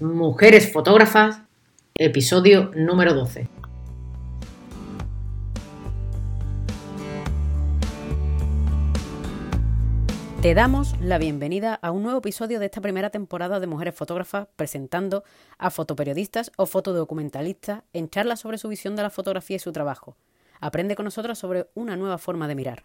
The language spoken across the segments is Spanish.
Mujeres Fotógrafas, episodio número 12. Te damos la bienvenida a un nuevo episodio de esta primera temporada de Mujeres Fotógrafas presentando a fotoperiodistas o fotodocumentalistas en charlas sobre su visión de la fotografía y su trabajo. Aprende con nosotros sobre una nueva forma de mirar.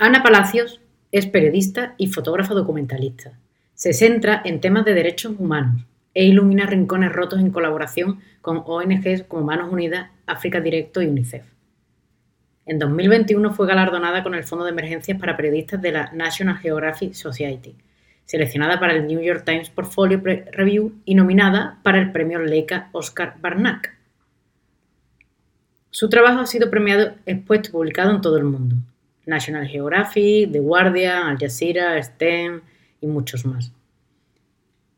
Ana Palacios es periodista y fotógrafa documentalista. Se centra en temas de derechos humanos e ilumina rincones rotos en colaboración con ONGs como Manos Unidas, África Directo y UNICEF. En 2021 fue galardonada con el Fondo de Emergencias para Periodistas de la National Geographic Society, seleccionada para el New York Times Portfolio Review y nominada para el premio Leica Oscar Barnack. Su trabajo ha sido premiado, expuesto y publicado en todo el mundo. National Geographic, The Guardian, Al Jazeera, STEM y muchos más.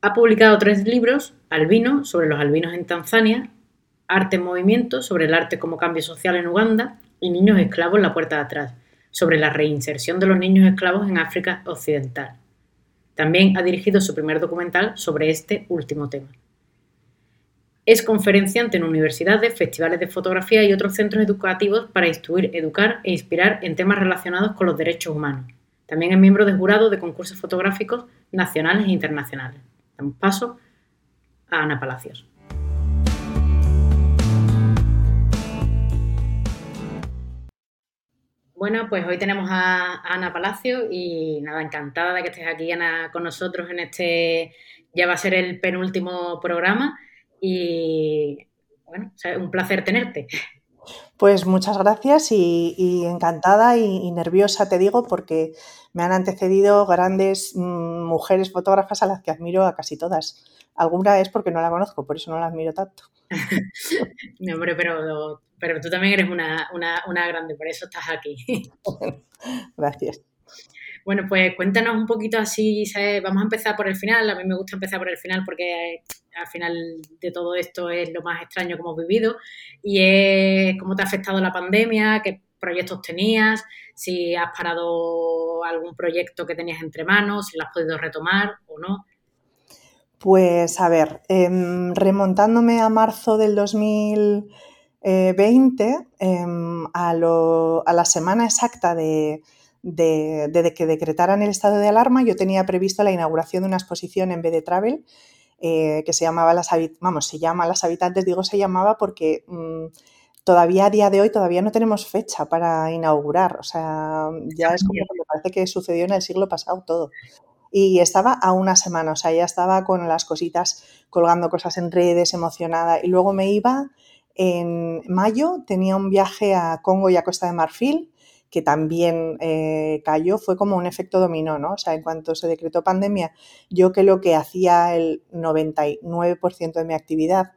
Ha publicado tres libros, Albino, sobre los albinos en Tanzania, Arte en Movimiento, sobre el arte como cambio social en Uganda, y Niños esclavos en la puerta de atrás, sobre la reinserción de los niños esclavos en África Occidental. También ha dirigido su primer documental sobre este último tema. Es conferenciante en universidades, festivales de fotografía y otros centros educativos para instruir, educar e inspirar en temas relacionados con los derechos humanos. También es miembro de jurado de concursos fotográficos nacionales e internacionales. Damos paso a Ana Palacios. Bueno, pues hoy tenemos a Ana Palacios y nada, encantada de que estés aquí, con nosotros en este, ya va a ser el penúltimo programa y bueno, un placer tenerte. Pues muchas gracias y, encantada y, nerviosa te digo porque me han antecedido grandes mm, mujeres fotógrafas a las que admiro a casi todas. Alguna es porque no la conozco, por eso no la admiro tanto. no, hombre, pero, pero tú también eres una, una, una grande, por eso estás aquí. gracias. Bueno, pues cuéntanos un poquito así, vamos a empezar por el final, a mí me gusta empezar por el final porque al final de todo esto es lo más extraño que hemos vivido y es cómo te ha afectado la pandemia, qué proyectos tenías, si has parado algún proyecto que tenías entre manos, si lo has podido retomar o no. Pues a ver, em, remontándome a marzo del 2020, em, a, a la semana exacta de de, que decretaran el estado de alarma, yo tenía previsto la inauguración de una exposición en BD Travel eh, que se llamaba las vamos, se llama Las Habitantes, digo se llamaba porque mm, todavía a día de hoy todavía no tenemos fecha para inaugurar, o sea, ya es como que me parece que sucedió en el siglo pasado todo. Y estaba a una semana, o sea, ya estaba con las cositas, colgando cosas en redes, emocionada. Y luego me iba en mayo, tenía un viaje a Congo y a Costa de Marfil, que también eh, cayó, fue como un efecto dominó, ¿no? O sea, en cuanto se decretó pandemia, yo que lo que hacía el 99% de mi actividad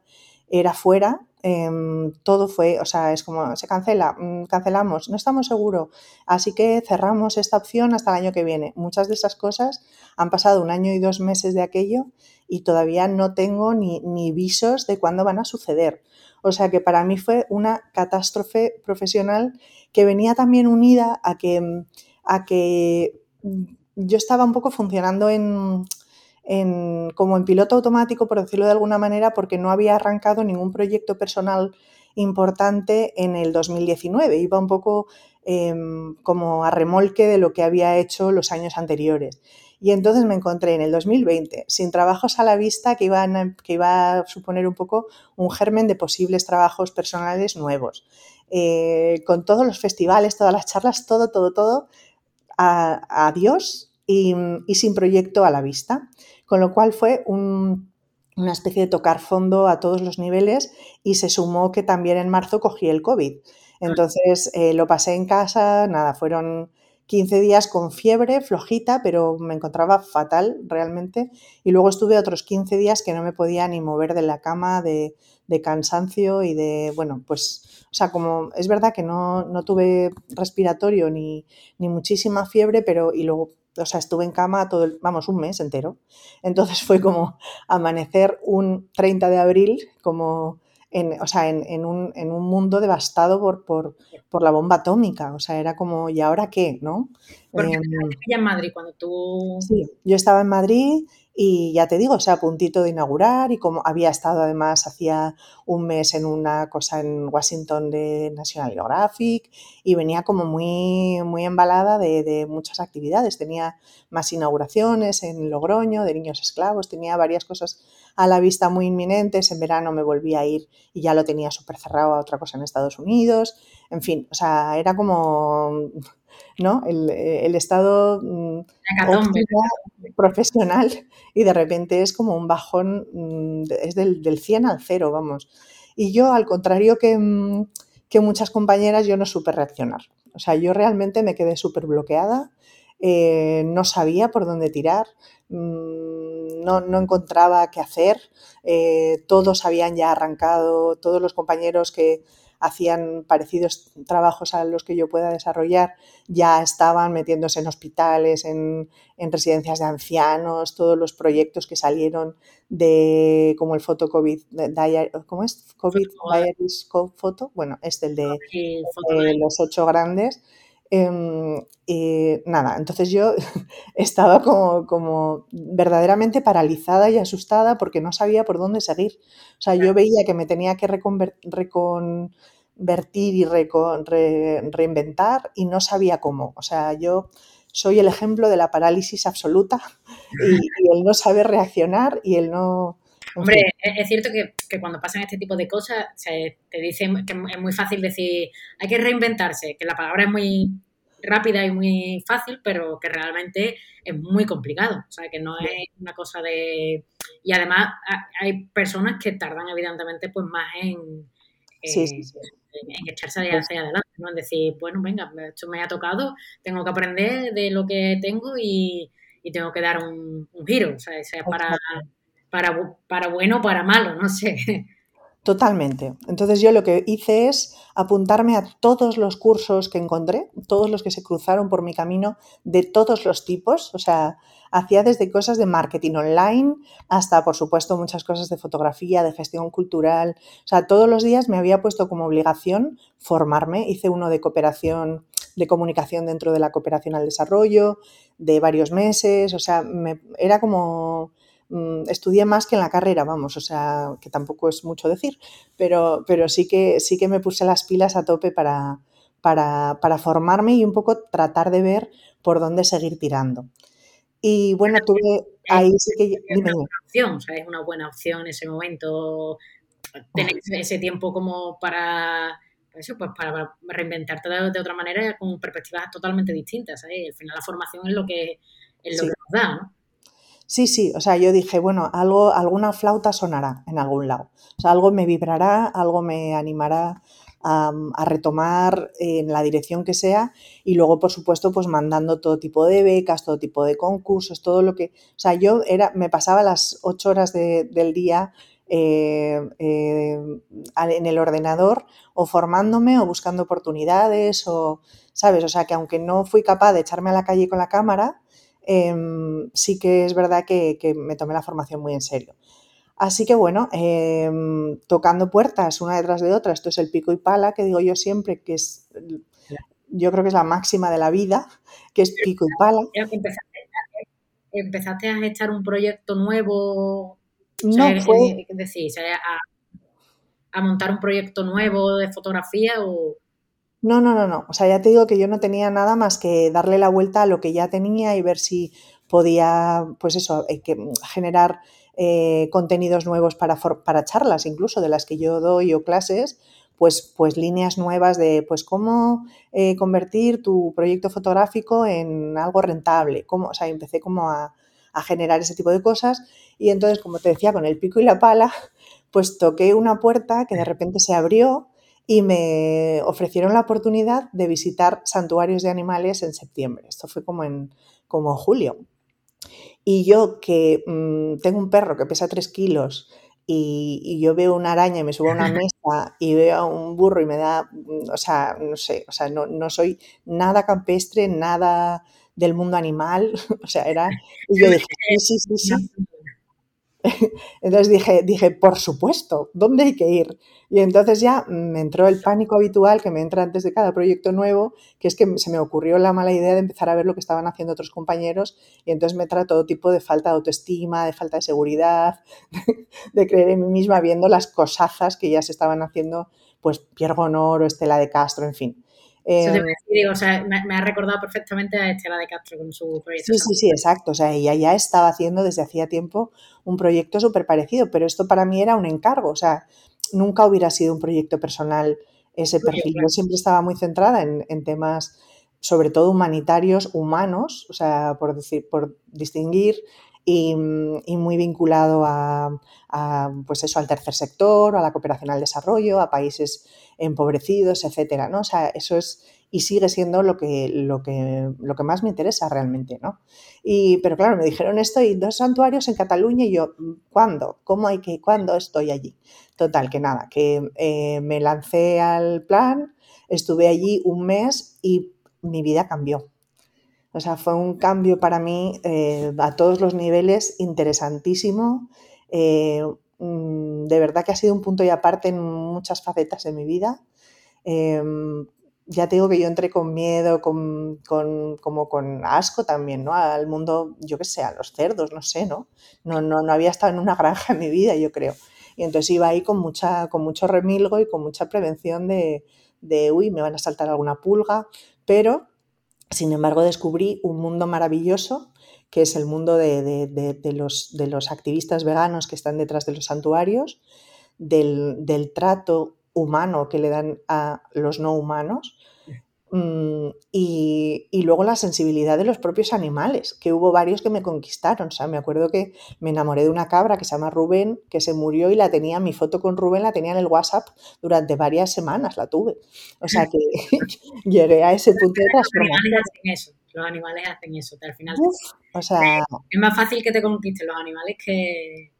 era fuera, em, todo fue, o sea, es como, se cancela, mm, cancelamos, no estamos seguros, así que cerramos esta opción hasta el año que viene. Muchas de esas cosas han pasado un año y dos meses de aquello y todavía no tengo ni, ni visos de cuándo van a suceder. O sea que para mí fue una catástrofe profesional que venía también unida a que, a que yo estaba un poco funcionando en, como en piloto automático, por decirlo de alguna manera, porque no había arrancado ningún proyecto personal importante en el 2019. Iba un poco em, como a remolque de lo que había hecho los años anteriores. Y entonces me encontré en el 2020 sin trabajos a la vista que iban que iba a suponer un poco un germen de posibles trabajos personales nuevos. Eh, con todos los festivales, todas las charlas, todo, todo, todo, adiós y, y, sin proyecto a la vista. Con lo cual fue una especie de tocar fondo a todos los niveles y se sumó que también en marzo cogí el COVID. Entonces eh, lo pasé en casa, nada, fueron 15 días con fiebre, flojita, pero me encontraba fatal realmente. Y luego estuve otros 15 días que no me podía ni mover de la cama, de, cansancio y de, bueno, pues, o sea, como es verdad que no, no tuve respiratorio ni, ni, muchísima fiebre, pero y luego, o sea, estuve en cama todo, el, vamos, un mes entero. Entonces fue como amanecer un 30 de abril, como en, o sea, en, un, en, un, mundo devastado por, por, por, la bomba atómica. O sea, era como, ¿y ahora qué? ¿no? Porque eh, en Madrid cuando tú... Sí, yo estaba en Madrid y ya te digo, o sea, a puntito de inaugurar y como había estado además hacía un mes en una cosa en Washington de National Geographic y venía como muy, muy embalada de, de muchas actividades. Tenía más inauguraciones en Logroño, de niños esclavos, tenía varias cosas a la vista muy inminentes. En verano me volví a ir y ya lo tenía súper cerrado a otra cosa en Estados Unidos. En fin, o sea, era como ¿no? El, el estado mm, profesional y de repente es como un bajón, mm, es del, del 100 al 0, vamos. Y yo, al contrario que, mm, que muchas compañeras, yo no supe reaccionar. O sea, yo realmente me quedé súper bloqueada, eh, no sabía por dónde tirar, no, no, encontraba qué hacer, eh, todos habían ya arrancado, todos los compañeros que, hacían parecidos trabajos a los que yo pueda desarrollar, ya estaban metiéndose en hospitales, en, residencias de ancianos, todos los proyectos que salieron de como el foto COVID, ¿cómo es? COVID Diaries Photo, bueno, es el de, los ocho grandes. Em, y nada, entonces yo estaba como, como, verdaderamente paralizada y asustada porque no sabía por dónde seguir. O sea, yo veía que me tenía que reconvertir vertir y reinventar y no sabía cómo. O sea, yo soy el ejemplo de la parálisis absoluta y, el no saber reaccionar y el no... Hombre, es cierto que, cuando pasan este tipo de cosas se te dicen que es muy fácil decir hay que reinventarse, que la palabra es muy rápida y muy fácil, pero que realmente es muy complicado. O sea, que no es una cosa de... Y además hay personas que tardan evidentemente pues más en... sí, sí, sí. en echarse hacia adelante, ¿no? En decir, bueno, venga, esto me ha tocado, tengo que aprender de lo que tengo y, tengo que dar un, giro, o sea, sea para, para, bueno o para malo, no sé. Totalmente. Entonces yo lo que hice es apuntarme a todos los cursos que encontré, todos los que se cruzaron por mi camino, de todos los tipos. O sea, hacía desde cosas de marketing online hasta, por supuesto, muchas cosas de fotografía, de gestión cultural. O sea, todos los días me había puesto como obligación formarme. Hice uno de cooperación, de comunicación dentro de la cooperación al desarrollo, de varios meses. O sea, me, era como estudié más que en la carrera, vamos, o sea, que tampoco es mucho decir, pero, pero sí, que, sí que me puse las pilas a tope para, para, para formarme y un poco tratar de ver por dónde seguir tirando. Y bueno, tuve ahí sí que... Es una buena opción, o sea, es una buena opción en ese momento tener ese tiempo como para eso, pues para reinventarte de, otra manera con perspectivas totalmente distintas. ¿sabes? Al final la formación es lo que, es lo que nos da, ¿no? Sí, sí, o sea, yo dije, bueno, algo, alguna flauta sonará en algún lado. O sea, algo me vibrará, algo me animará a, retomar en la dirección que sea y luego, por supuesto, pues mandando todo tipo de becas, todo tipo de concursos, todo lo que... O sea, yo era, me pasaba las ocho horas del día eh, eh, en el ordenador o formándome o buscando oportunidades o, ¿sabes? O sea, que aunque no fui capaz de echarme a la calle con la cámara, Em, sí que es verdad que, me tomé la formación muy en serio. Así que bueno, em, tocando puertas una detrás de otra, esto es el pico y pala que digo yo siempre, que es, yo creo que es la máxima de la vida, que es pico y pala. Empezaste, a echar un proyecto nuevo, no, fue... decir, a, a montar un proyecto nuevo de fotografía o... No, no, no, no. O sea, ya te digo que yo no tenía nada más que darle la vuelta a lo que ya tenía y ver si podía, pues eso, eh, que, generar eh, contenidos nuevos para, para charlas, incluso de las que yo doy o clases, pues, pues líneas nuevas de pues cómo eh, convertir tu proyecto fotográfico en algo rentable. Cómo, o sea, empecé como a, a generar ese tipo de cosas y entonces, como te decía, con el pico y la pala, pues toqué una puerta que de repente se abrió y me ofrecieron la oportunidad de visitar santuarios de animales en septiembre. Esto fue como en como julio. Y yo que mm, tengo un perro que pesa 3 kilos y, yo veo una araña y me subo a una mesa y veo a un burro y me da, mm, o sea, no sé, o sea, no, no soy nada campestre, nada del mundo animal, o sea, era... Y yo dije, sí, sí, sí, sí. Entonces dije, dije, por supuesto, ¿dónde hay que ir? Y entonces ya me entró el pánico habitual que me entra antes de cada proyecto nuevo, que es que se me ocurrió la mala idea de empezar a ver lo que estaban haciendo otros compañeros y entonces me entra todo tipo de falta de autoestima, de falta de seguridad, de creer en mí misma viendo las cosazas que ya se estaban haciendo, pues Pierre Gonor o Estela de Castro, en fin. Eh, o sea, me, ha recordado perfectamente a Estela de Castro con su proyecto. Sí, sí, sí, exacto. O sea, ella ya estaba haciendo desde hacía tiempo un proyecto súper parecido, pero esto para mí era un encargo. O sea, nunca hubiera sido un proyecto personal ese perfil. Yo siempre estaba muy centrada en, temas, sobre todo humanitarios, humanos, o sea, por decir, por distinguir y, muy vinculado a, pues eso, al tercer sector, a la cooperación al desarrollo, a países empobrecidos, etcétera, ¿no? O sea, eso es y sigue siendo lo que, lo que, lo que más me interesa realmente, ¿no? Y, pero claro, me dijeron esto y dos santuarios en Cataluña y yo, ¿cuándo? ¿Cómo hay que, cuándo estoy allí? Total, que nada, que eh, me lancé al plan, estuve allí un mes y mi vida cambió. O sea, fue un cambio para mí eh, a todos los niveles interesantísimo. Eh, Mm, de verdad que ha sido un punto y aparte en muchas facetas de mi vida. Em, ya te digo que yo entré con miedo, con, como con asco también, ¿no? Al mundo, yo qué sé, a los cerdos, no sé, ¿no? No, no, no había estado en una granja en mi vida, yo creo. Y entonces iba ahí con, mucha, con mucho remilgo y con mucha prevención de, de, uy, me van a saltar alguna pulga, pero, sin embargo, descubrí un mundo maravilloso que es el mundo de, los, de, los, activistas veganos que están detrás de los santuarios, del, trato humano que le dan a los no humanos mm, y, luego la sensibilidad de los propios animales, que hubo varios que me conquistaron. O sea, me acuerdo que me enamoré de una cabra que se llama Rubén, que se murió y la tenía, mi foto con Rubén la tenía en el WhatsApp durante varias semanas, la tuve. O sea que llegué a ese punto de transformación los animales hacen eso. al final o sea, es más fácil que te conquisten los animales que...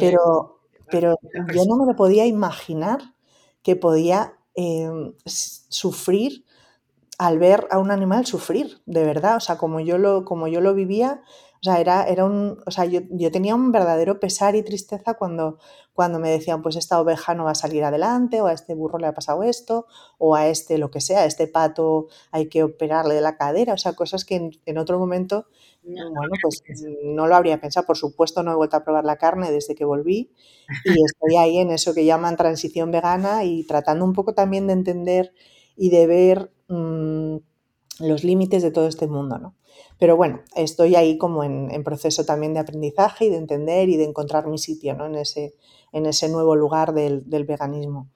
pero pero yo no me lo podía imaginar que podía em, sufrir al ver a un animal sufrir, de verdad. O sea, como yo lo, como yo lo vivía, o sea, era, era un, o sea yo, yo, tenía un verdadero pesar y tristeza cuando, cuando me decían, pues esta oveja no va a salir adelante, o a este burro le ha pasado esto, o a este lo que sea, a este pato hay que operarle de la cadera, o sea, cosas que en, otro momento, bueno, pues no lo habría pensado. Por supuesto, no he vuelto a probar la carne desde que volví y estoy ahí en eso que llaman transición vegana y tratando un poco también de entender y de ver mm, los límites de todo este mundo, ¿no? Pero bueno, estoy ahí como en, proceso también de aprendizaje y de entender y de encontrar mi sitio ¿no? en, ese, en ese nuevo lugar del, veganismo.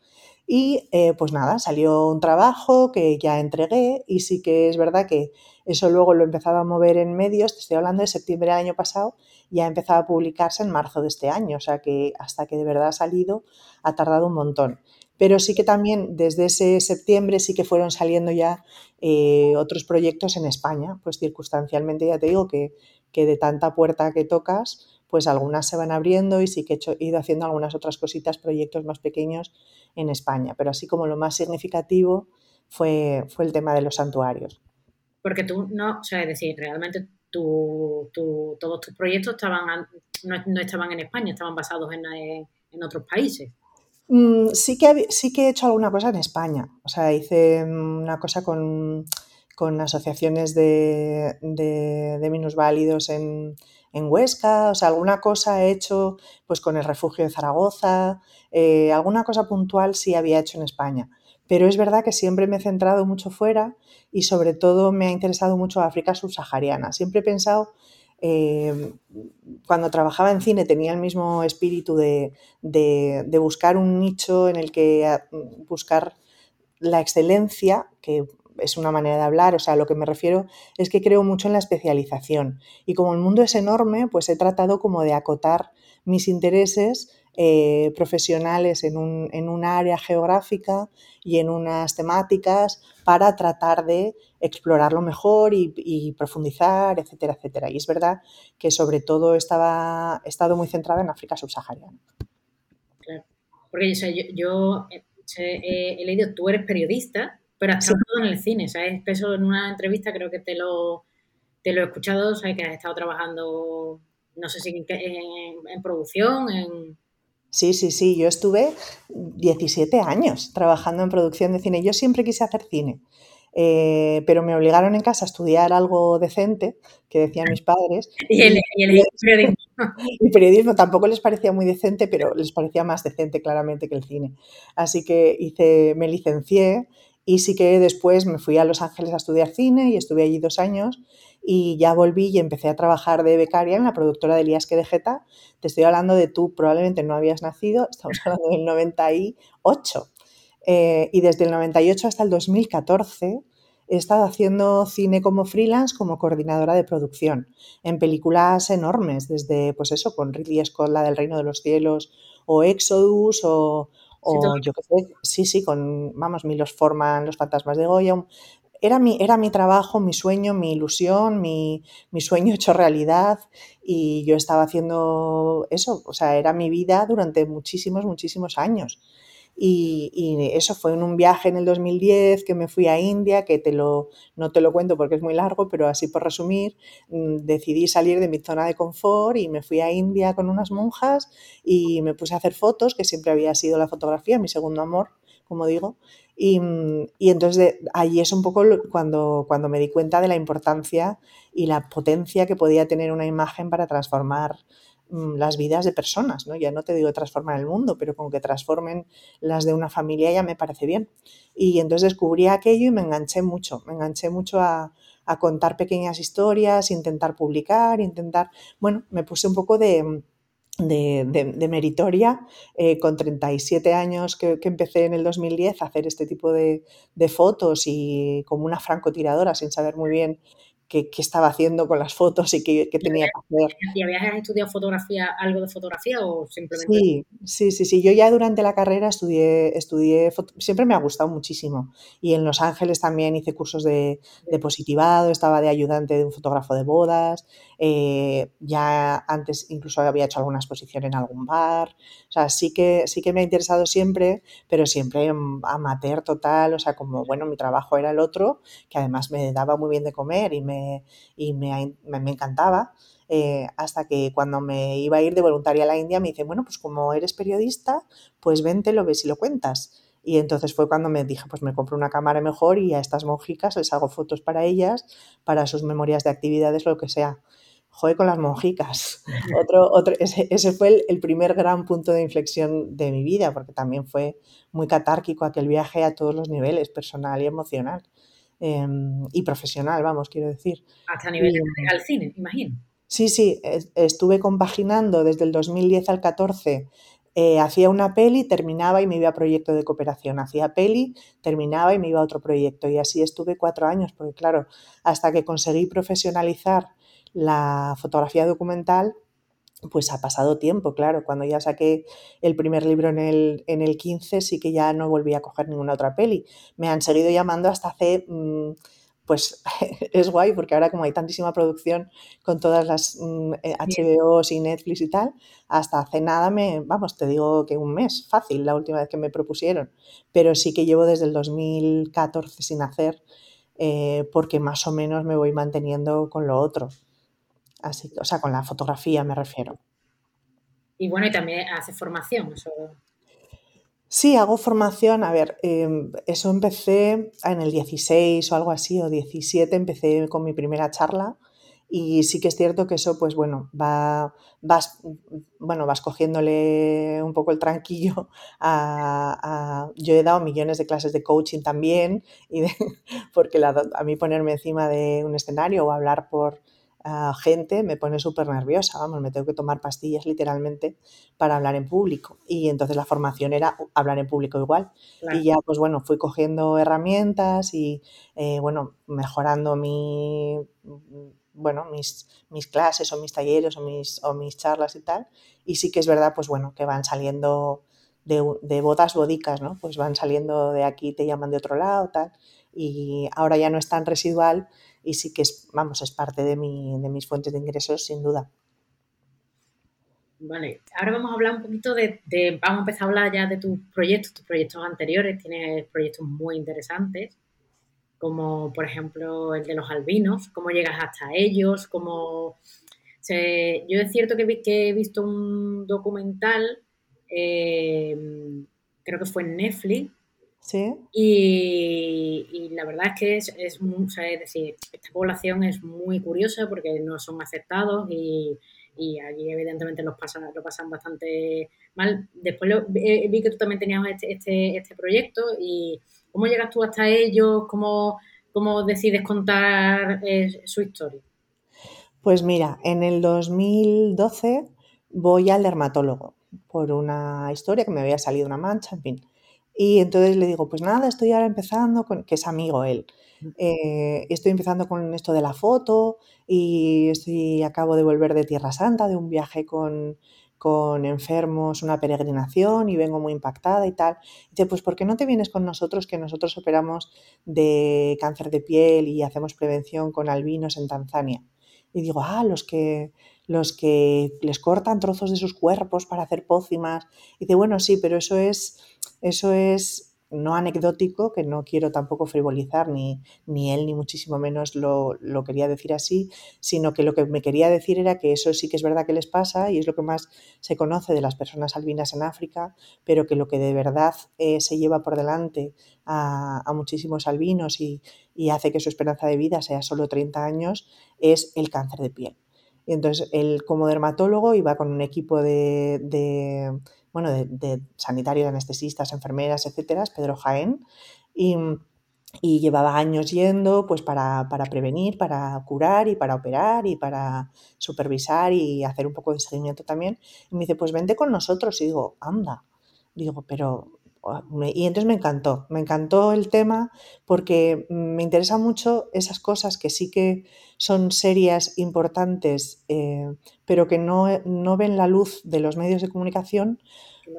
Y eh, pues nada, salió un trabajo que ya entregué y sí que es verdad que eso luego lo he empezado a mover en medios, te estoy hablando de septiembre del año pasado, ya ha empezado a publicarse en marzo de este año, o sea que hasta que de verdad ha salido ha tardado un montón pero sí que también desde ese septiembre sí que fueron saliendo ya eh, otros proyectos en España, pues circunstancialmente ya te digo que, de tanta puerta que tocas, pues algunas se van abriendo y sí que he, ido haciendo algunas otras cositas, proyectos más pequeños en España, pero así como lo más significativo fue, fue el tema de los santuarios. Porque tú no, o sea, es decir, realmente todos tus proyectos estaban, no, estaban en España, estaban basados en, en otros países. Mm, sí, que, sí que he hecho alguna cosa en España. O sea, hice mm, una cosa con, asociaciones de, de, minusválidos en, en, Huesca. O sea, alguna cosa he hecho pues con el refugio de Zaragoza. Eh, alguna cosa puntual sí había hecho en España. Pero es verdad que siempre me he centrado mucho fuera y sobre todo me ha interesado mucho África subsahariana. Siempre he pensado eh, cuando trabajaba en cine tenía el mismo espíritu de, buscar un nicho en el que ah, buscar la excelencia, que es una manera de hablar, o sea, lo que me refiero es que creo mucho en la especialización. Y como el mundo es enorme, pues he tratado como de acotar mis intereses eh, profesionales en un, en un área geográfica y en unas temáticas para tratar de explorarlo mejor y, profundizar, etcétera, etcétera. Y es verdad que sobre todo estaba, he estado muy centrada en África subsahariana. Claro, porque yo, he, leído, tú eres periodista, pero has trabajado en el cine, ¿sabes? Eso en una entrevista creo que te lo, te lo he escuchado, ¿sabes? Que has estado trabajando, no sé si en producción, en... Sí, sí, sí, yo estuve 17 años trabajando en producción de cine. Yo siempre quise hacer cine, eh, pero me obligaron en casa a estudiar algo decente, que decían mis padres. Y el, periodismo. El periodismo tampoco les parecía muy decente, pero les parecía más decente claramente que el cine. Así que hice, me licencié y sí que después me fui a Los Ángeles a estudiar cine y estuve allí dos años y ya volví y empecé a trabajar de becaria en la productora de Elías Quedejeta. Te estoy hablando de tú, probablemente no habías nacido, estamos hablando del 98. Eh, y desde el 98 hasta el 2014 he estado haciendo cine como freelance, como coordinadora de producción, en películas enormes, desde, pues eso, con Ridley Scott, la del Reino de los Cielos, o Exodus, o, yo qué sé, sí, sí, con, vamos, Milos Forman, Los Fantasmas de Goya, era mi, era mi trabajo, mi sueño, mi ilusión, mi, mi, sueño hecho realidad y yo estaba haciendo eso, o sea, era mi vida durante muchísimos, muchísimos años. Y, y, eso fue en un viaje en el 2010 que me fui a India, que te lo, no te lo cuento porque es muy largo, pero así por resumir, mm, decidí salir de mi zona de confort y me fui a India con unas monjas y me puse a hacer fotos, que siempre había sido la fotografía, mi segundo amor, como digo, Mm, y, entonces allí es un poco cuando, cuando me di cuenta de la importancia y la potencia que podía tener una imagen para transformar las vidas de personas, ¿no? Ya no te digo transformar el mundo, pero con que transformen las de una familia ya me parece bien. Y entonces descubrí aquello y me enganché mucho, me enganché mucho a, contar pequeñas historias, intentar publicar, intentar, bueno, me puse un poco de de, meritoria, eh, con 37 años que, empecé en el 2010 a hacer este tipo de, de, fotos y como una francotiradora sin saber muy bien qué, estaba haciendo con las fotos y qué, tenía que hacer. ¿Y habías estudiado fotografía, algo de fotografía o simplemente? Sí, sí, sí, sí. Yo ya durante la carrera estudié, estudié siempre me ha gustado muchísimo. Y en Los Ángeles también hice cursos de, de positivado, estaba de ayudante de un fotógrafo de bodas, eh, ya antes incluso había hecho alguna exposición en algún bar. O sea, sí que, sí que me ha interesado siempre, pero siempre amateur total, o sea, como, bueno, mi trabajo era el otro, que además me daba muy bien de comer y me y me, encantaba. Eh, hasta que cuando me iba a ir de voluntaria a la India me dice, bueno, pues como eres periodista, pues vente, lo ves y lo cuentas. Y entonces fue cuando me dije, pues me compro una cámara mejor y a estas monjicas les hago fotos para ellas, para sus memorias de actividades, lo que sea. Joder con las monjicas. Otro, otro, ese, ese fue el, primer gran punto de inflexión de mi vida, porque también fue muy catárquico aquel viaje a todos los niveles, personal y emocional. Em, y profesional, vamos, quiero decir. Hasta nivel de al cine, imagino. Sí, sí, estuve compaginando desde el 2010 al 14. Eh, hacía una peli, terminaba y me iba a proyecto de cooperación. Hacía peli, terminaba y me iba a otro proyecto. Y así estuve cuatro años, porque claro, hasta que conseguí profesionalizar la fotografía documental, pues ha pasado tiempo, claro. Cuando ya saqué el primer libro en el, en el 15, sí que ya no volví a coger ninguna otra peli. Me han seguido llamando hasta hace, mm, pues es guay, porque ahora como hay tantísima producción con todas las HBOs mm, eh, y Netflix y tal, hasta hace nada me, vamos, te digo que un mes, fácil, la última vez que me propusieron. Pero sí que llevo desde el 2014 sin hacer, eh, porque más o menos me voy manteniendo con lo otro. Así, o sea, con la fotografía me refiero. Y bueno, y también hace formación. Sí, hago formación. A ver, em, eso empecé en el 16 o algo así, o 17, empecé con mi primera charla. Y sí que es cierto que eso, pues bueno, va, vas, bueno, vas cogiéndole un poco el tranquillo a, Yo he dado millones de clases de coaching también, y porque a mí ponerme encima de un escenario o hablar por, gente me pone súper nerviosa, vamos, me tengo que tomar pastillas literalmente para hablar en público. Y entonces la formación era hablar en público igual. Y ya, pues bueno, fui cogiendo herramientas y, eh, bueno, mejorando mi, bueno, mis, mis, clases o mis talleres o mis, o mis charlas y tal. Y sí que es verdad, pues bueno, que van saliendo de, de bodas bodicas, ¿no? Pues van saliendo de aquí, te llaman de otro lado, tal. Y ahora ya no es tan residual y sí que es, vamos, es parte de, mi, de mis fuentes de ingresos, sin duda. Vale, ahora vamos a hablar un poquito de, vamos a empezar a hablar ya de tus proyectos, tus proyectos anteriores, tienes proyectos muy interesantes, como por ejemplo el de los albinos, cómo llegas hasta ellos, cómo... yo es cierto que, que he visto un documental, eh, creo que fue en Netflix, y, la verdad es que es, es, decir, esta población es muy curiosa porque no son aceptados y, y allí evidentemente los pasan, lo pasan bastante mal. Después vi que tú también tenías este, este, este, proyecto y ¿cómo llegas tú hasta ellos? ¿Cómo, cómo decides contar eh, su historia? Pues mira, en el 2012 voy al dermatólogo por una historia que me había salido una mancha, en fin. Y entonces le digo, pues nada, estoy ahora empezando, con, que es amigo él, eh, estoy empezando con esto de la foto y estoy, acabo de volver de Tierra Santa, de un viaje con, con enfermos, una peregrinación y vengo muy impactada y tal. dice, pues ¿por qué no te vienes con nosotros que nosotros operamos de cáncer de piel y hacemos prevención con albinos en Tanzania? Y digo, ah, los que, los que les cortan trozos de sus cuerpos para hacer pócimas. Y dice, bueno, sí, pero eso es eso es no anecdótico, que no quiero tampoco frivolizar, ni, ni él ni muchísimo menos lo, lo, quería decir así, sino que lo que me quería decir era que eso sí que es verdad que les pasa y es lo que más se conoce de las personas albinas en África, pero que lo que de verdad eh, se lleva por delante a, a muchísimos albinos y, y, hace que su esperanza de vida sea solo 30 años es el cáncer de piel. Y entonces él como dermatólogo iba con un equipo de bueno, de, sanitarios, anestesistas, enfermeras, etcétera, es Pedro Jaén, y, llevaba años yendo pues para, prevenir, para curar y para operar y para supervisar y hacer un poco de seguimiento también. Y me dice, pues vente con nosotros. Y digo, anda. Digo, pero y entonces me encantó, me encantó el tema porque me interesan mucho esas cosas que sí que son serias, importantes, eh, pero que no, ven la luz de los medios de comunicación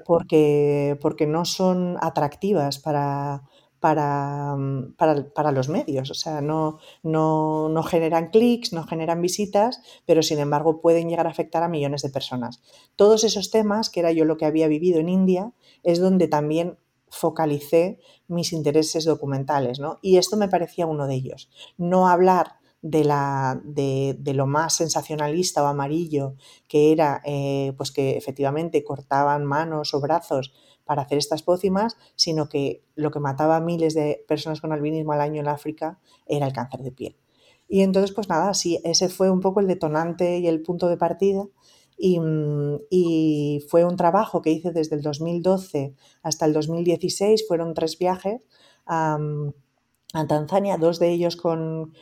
porque, porque no son atractivas para, para, para, los medios. O sea, no, no, no generan clics, no generan visitas, pero sin embargo pueden llegar a afectar a millones de personas. Todos esos temas, que era yo lo que había vivido en India, es donde también focalicé mis intereses documentales, ¿no? Y esto me parecía uno de ellos. No hablar de, la, de, lo más sensacionalista o amarillo, que era eh, pues que efectivamente cortaban manos o brazos para hacer estas pócimas, sino que lo que mataba a miles de personas con albinismo al año en África era el cáncer de piel. Y entonces, pues nada, sí, ese fue un poco el detonante y el punto de partida Mm, y, fue un trabajo que hice desde el 2012 hasta el 2016, fueron tres viajes a, Tanzania, dos de ellos con,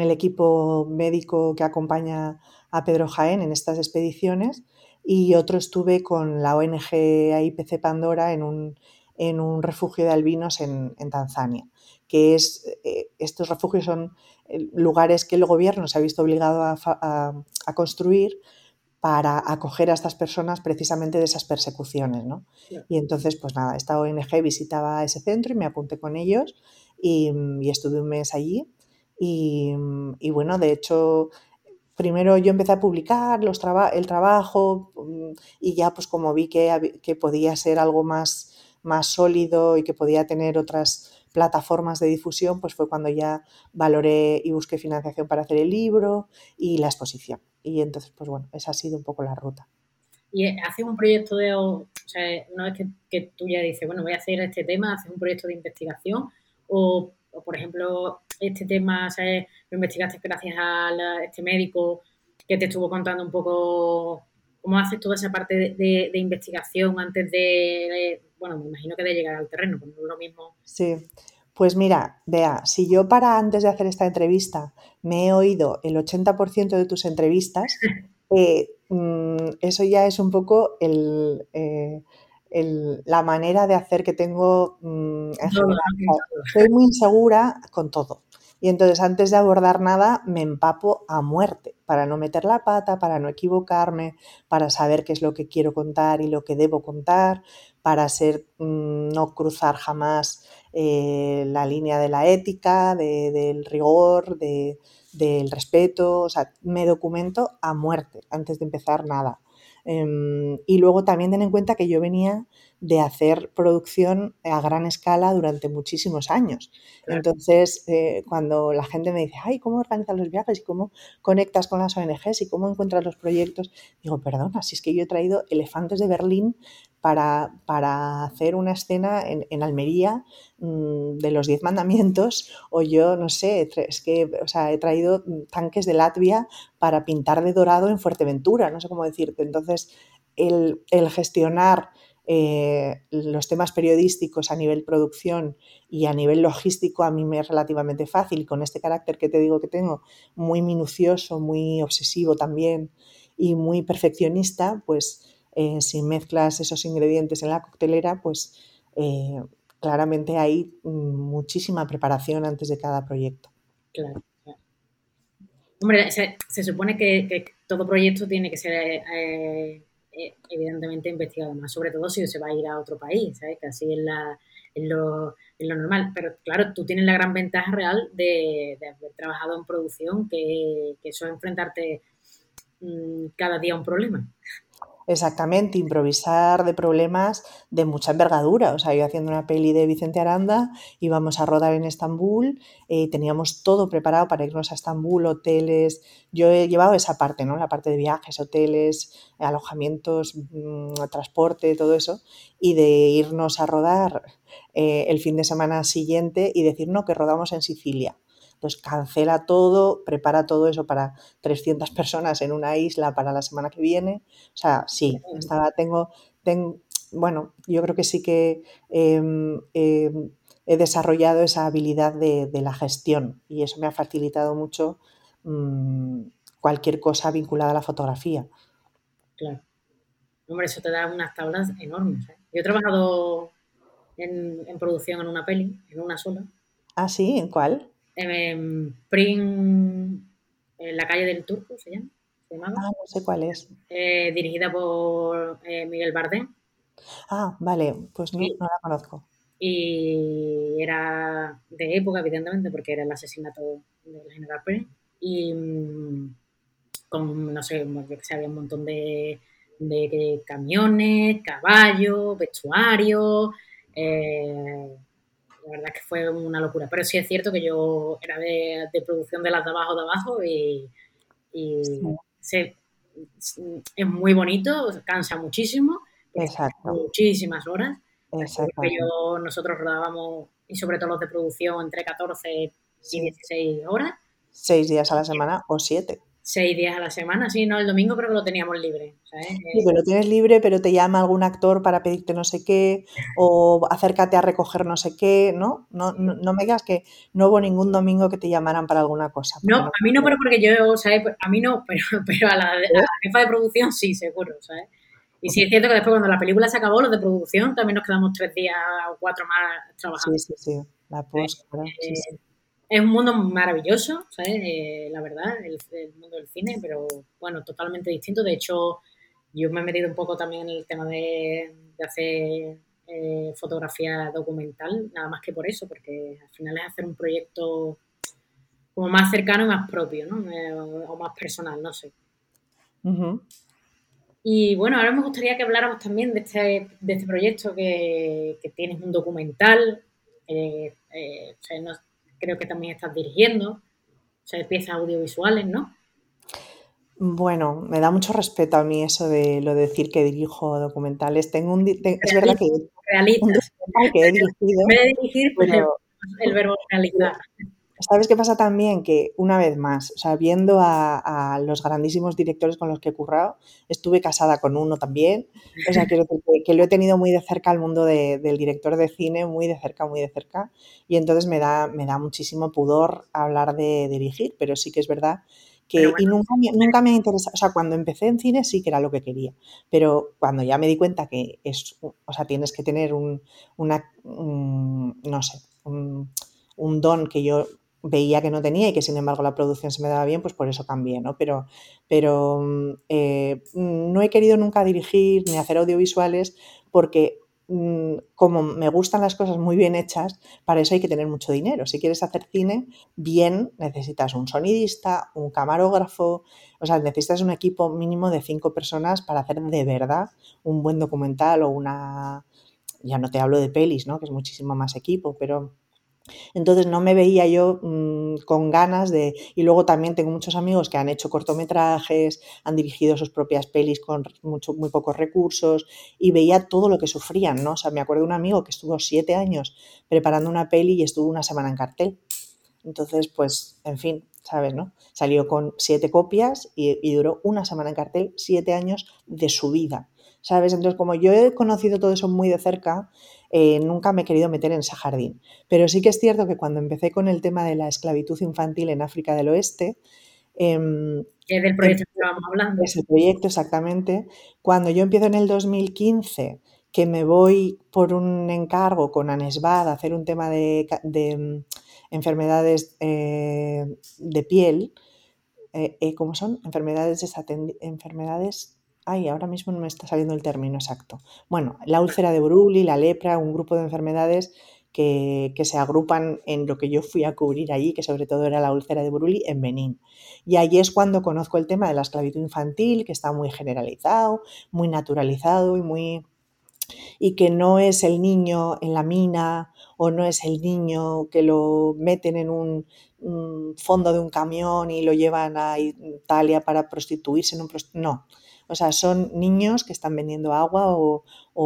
el equipo médico que acompaña a Pedro Jaén en estas expediciones y otro estuve con la ONG IPC Pandora en un, en un refugio de albinos en, Tanzania, que es, eh, estos refugios son eh, lugares que el gobierno se ha visto obligado a construir para acoger a estas personas precisamente de esas persecuciones. ¿no? Y entonces, pues nada, esta ONG visitaba ese centro y me apunté con ellos y, estuve un mes allí. Y, bueno, de hecho, primero yo empecé a publicar los el trabajo mm, y ya pues como vi que, que podía ser algo más, más sólido y que podía tener otras plataformas de difusión, pues fue cuando ya valoré y busqué financiación para hacer el libro y la exposición. Y entonces, pues bueno, esa ha sido un poco la ruta. Y haces un proyecto de, o sea, una vez que, tú ya dices, bueno, voy a hacer este tema, haces un proyecto de investigación, o, por ejemplo, este tema, ¿sabes? lo investigaste gracias a este médico que te estuvo contando un poco cómo haces toda esa parte de, investigación antes de, bueno, me imagino que de llegar al terreno, pues no es lo mismo. Sí, Pues mira, vea, si yo para antes de hacer esta entrevista me he oído el 80% de tus entrevistas, eh, mm, eso ya es un poco el, eh, la manera de hacer que tengo mm, en general. Soy muy insegura con todo. Y entonces antes de abordar nada me empapo a muerte para no meter la pata, para no equivocarme, para saber qué es lo que quiero contar y lo que debo contar, para ser, mm, no cruzar jamás eh, la línea de la ética, del rigor, del respeto. O sea, me documento a muerte antes de empezar nada. Em, y luego también ten en cuenta que yo venía de hacer producción a gran escala durante muchísimos años. Entonces, eh, cuando la gente me dice, ay, ¿cómo organizas los viajes y cómo conectas con las ONGs y cómo encuentras los proyectos? Digo, perdona, si es que yo he traído elefantes de Berlín para, para hacer una escena en, en Almería mmm, de los Diez Mandamientos, o yo, no sé, es que, o sea, he traído tanques de Latvia para pintar de dorado en Fuerteventura, no sé cómo decirte. Entonces, el, el gestionar eh, los temas periodísticos a nivel producción y a nivel logístico a mí me es relativamente fácil con este carácter que te digo que tengo, muy minucioso, muy obsesivo también y muy perfeccionista, pues eh, si mezclas esos ingredientes en la coctelera, pues eh, claramente hay muchísima preparación antes de cada proyecto. Claro. Hombre, se, se supone que, que, todo proyecto tiene que ser eh, evidentemente investigado más, sobre todo si se va a ir a otro país, ¿sabes? Que así es, la, es, lo, es lo, normal. Pero claro, tú tienes la gran ventaja real de, de haber trabajado en producción, que, que eso es enfrentarte mmm, cada día a un problema. Exactamente, improvisar de problemas de mucha envergadura. O sea, yo haciendo una peli de Vicente Aranda, íbamos a rodar en Estambul, eh, teníamos todo preparado para irnos a Estambul, hoteles. Yo he llevado esa parte, ¿no? La parte de viajes, hoteles, alojamientos, mmm, transporte, todo eso. Y de irnos a rodar eh, el fin de semana siguiente y decir, no, que rodamos en Sicilia. Entonces cancela todo, prepara todo eso para 300 personas en una isla para la semana que viene. O sea, sí, estaba, tengo, tengo, bueno, yo creo que sí que eh, eh, he desarrollado esa habilidad de, de, la gestión y eso me ha facilitado mucho mmm, cualquier cosa vinculada a la fotografía. Claro. Hombre, eso te da unas tablas enormes. ¿eh? Yo he trabajado en, en, producción en una peli, en una sola. Ah, sí, ¿en cuál? Eh, Pring, en la calle del Turco se llama. ¿Se ah, no sé cuál es. Eh, dirigida por eh, Miguel Bardem. Ah, vale, pues no, y, no, la conozco. Y era de época, evidentemente, porque era el asesinato del general Pring. Y mm, con, no sé, que se había un montón de, de camiones, caballos, vestuarios. Eh, la verdad es que fue una locura. Pero sí es cierto que yo era de, de producción de las de abajo de abajo y, y sí. se, es muy bonito, cansa muchísimo, Exacto. muchísimas horas. Yo, nosotros rodábamos, y sobre todo los de producción, entre 14 y 16 horas. Seis días a la semana o siete seis días a la semana, sí, no, el domingo creo que lo teníamos libre. ¿sabes? Sí, pero lo tienes libre, pero te llama algún actor para pedirte no sé qué, o acércate a recoger no sé qué, ¿no? No, no, no me digas que no hubo ningún domingo que te llamaran para alguna cosa. No, no, a mí no, pero porque yo, ¿sabes? A mí no, pero, pero a, la, a la jefa de producción sí, seguro, ¿sabes? Y sí es cierto que después cuando la película se acabó, los de producción también nos quedamos tres días o cuatro más trabajando. Sí, sí, sí, la post, eh, sí, sí es un mundo maravilloso, ¿sabes? Eh, la verdad, el, el, mundo del cine, pero bueno, totalmente distinto. De hecho, yo me he metido un poco también en el tema de, de hacer eh, fotografía documental, nada más que por eso, porque al final es hacer un proyecto como más cercano y más propio, ¿no? Eh, o más personal, no sé. Uh -huh. Y bueno, ahora me gustaría que habláramos también de este, de este proyecto que, que tienes un documental. Eh, o sea, no, creo que también estás dirigiendo, o sea, piezas audiovisuales, ¿no? Bueno, me da mucho respeto a mí eso de lo de decir que dirijo documentales. Tengo un, te, es verdad que. Un que he dirigido. Me dirigir, pero, el verbo realizar. ¿Sabes qué pasa también? Que una vez más, o sea, viendo a, los grandísimos directores con los que he currado, estuve casada con uno también, o sea, quiero que, lo he tenido muy de cerca al mundo del director de cine, muy de cerca, muy de cerca, y entonces me da, me da muchísimo pudor hablar de dirigir, pero sí que es verdad que, y nunca, nunca me ha interesado, o sea, cuando empecé en cine sí que era lo que quería, pero cuando ya me di cuenta que es, o sea, tienes que tener un, una, no sé, un, un don que yo veía que no tenía y que sin embargo la producción se me daba bien, pues por eso cambié, ¿no? Pero, pero mm, eh, no he querido nunca dirigir ni hacer audiovisuales porque mm, como me gustan las cosas muy bien hechas, para eso hay que tener mucho dinero. Si quieres hacer cine bien, necesitas un sonidista, un camarógrafo, o sea, necesitas un equipo mínimo de cinco personas para hacer de verdad un buen documental o una... Ya no te hablo de pelis, ¿no? Que es muchísimo más equipo, pero entonces no me veía yo mm, con ganas de... Y luego también tengo muchos amigos que han hecho cortometrajes, han dirigido sus propias pelis con mucho, muy pocos recursos y veía todo lo que sufrían, ¿no? O sea, me acuerdo de un amigo que estuvo siete años preparando una peli y estuvo una semana en cartel. Entonces, pues, en fin, ¿sabes, no? Salió con siete copias y, y duró una semana en cartel, siete años de su vida. ¿Sabes? Entonces, como yo he conocido todo eso muy de cerca, eh, nunca me he querido meter en ese jardín. Pero sí que es cierto que cuando empecé con el tema de la esclavitud infantil en África del Oeste, eh, es del proyecto que estábamos hablando. Ese proyecto, exactamente. Cuando yo empiezo en el 2015, que me voy por un encargo con Anesbad a hacer un tema de, mm, enfermedades eh, de piel, eh, eh, ¿cómo son? Enfermedades, enfermedades Ay, ahora mismo no me está saliendo el término exacto. Bueno, la úlcera de Bruli, la lepra, un grupo de enfermedades que, se agrupan en lo que yo fui a cubrir allí, que sobre todo era la úlcera de Bruli en Benín. Y allí es cuando conozco el tema de la esclavitud infantil, que está muy generalizado, muy naturalizado y muy y que no es el niño en la mina o no es el niño que lo meten en un, fondo de un camión y lo llevan a Italia para prostituirse en un no o sea, son niños que están vendiendo agua o,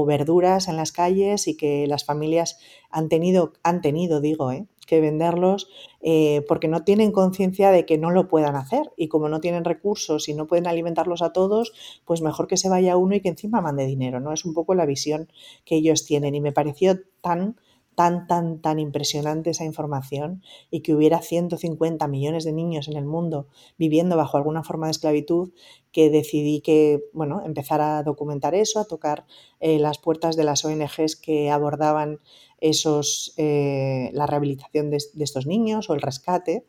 verduras en las calles y que las familias han tenido, han tenido, digo, ¿eh? que venderlos eh, porque no tienen conciencia de que no lo puedan hacer y como no tienen recursos y no pueden alimentarlos a todos, pues mejor que se vaya uno y que encima mande dinero, ¿no? Es un poco la visión que ellos tienen y me pareció tan tan, tan, tan impresionante esa información y que hubiera 150 millones de niños en el mundo viviendo bajo alguna forma de esclavitud, que decidí que, bueno, empezar a documentar eso, a tocar eh, las puertas de las ONGs que abordaban esos, eh, la rehabilitación de, estos niños o el rescate.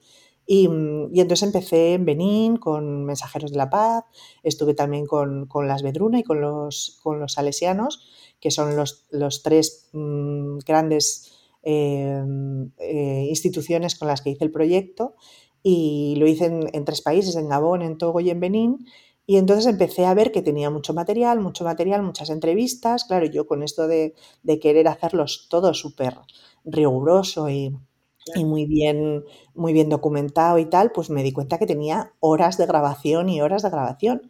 Y, entonces empecé en Benín con Mensajeros de la Paz, estuve también con, las Bedruna y con los, con los salesianos que son los, tres mm, grandes em, eh, instituciones con las que hice el proyecto y lo hice en, tres países, en Gabón, en Togo y en Benín. Y entonces empecé a ver que tenía mucho material, mucho material, muchas entrevistas. Claro, yo con esto de, querer hacerlos todo súper riguroso y, y, muy bien, muy bien documentado y tal, pues me di cuenta que tenía horas de grabación y horas de grabación.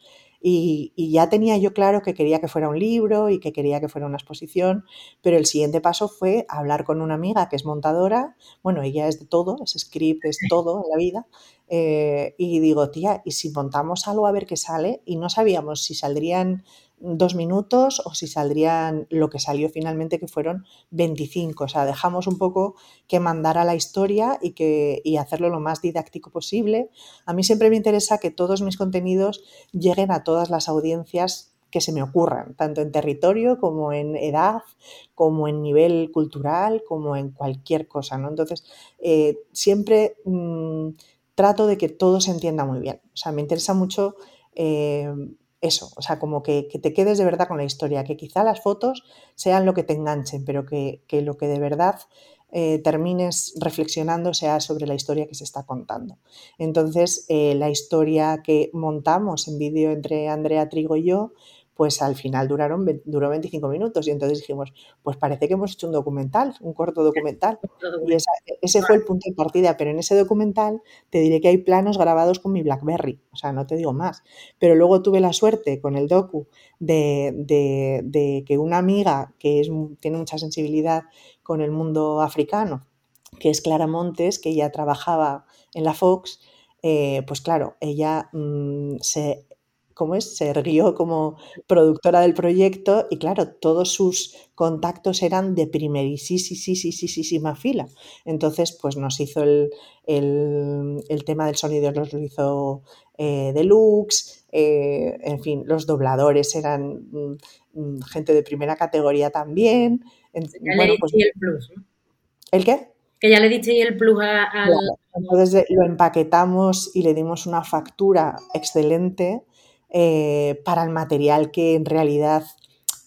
Y, ya tenía yo claro que quería que fuera un libro y que quería que fuera una exposición, pero el siguiente paso fue hablar con una amiga que es montadora, bueno, ella es de todo, es script, es todo en la vida, eh, y digo, tía, ¿y si montamos algo a ver qué sale? Y no sabíamos si saldrían dos minutos o si saldrían lo que salió finalmente, que fueron 25. O sea, dejamos un poco que mandara la historia y, que, y hacerlo lo más didáctico posible. A mí siempre me interesa que todos mis contenidos lleguen a todas las audiencias que se me ocurran, tanto en territorio como en edad, como en nivel cultural, como en cualquier cosa. ¿no? Entonces, eh, siempre mm, trato de que todo se entienda muy bien. O sea, me interesa mucho eh, eso, o sea, como que, te quedes de verdad con la historia, que quizá las fotos sean lo que te enganchen, pero que, lo que de verdad eh, termines reflexionando sea sobre la historia que se está contando. Entonces, eh, la historia que montamos en vídeo entre Andrea Trigo y yo pues al final duraron, duró 25 minutos y entonces dijimos, pues parece que hemos hecho un documental, un corto documental. Y ese fue el punto de partida, pero en ese documental te diré que hay planos grabados con mi Blackberry, o sea, no te digo más. Pero luego tuve la suerte con el docu de, que una amiga que es, tiene mucha sensibilidad con el mundo africano, que es Clara Montes, que ya trabajaba en la Fox, eh, pues claro, ella mm, se ¿cómo es? Se erguió como productora del proyecto y claro, todos sus contactos eran de primerísima fila. Entonces, pues nos hizo el, tema del sonido, nos lo hizo eh, Deluxe, eh, en fin, los dobladores eran mm, mm, gente de primera categoría también. Ya le pues el plus, ¿no? ¿El qué? Que ya le diste el plus al... entonces lo empaquetamos y le dimos una factura excelente eh, para el material que en realidad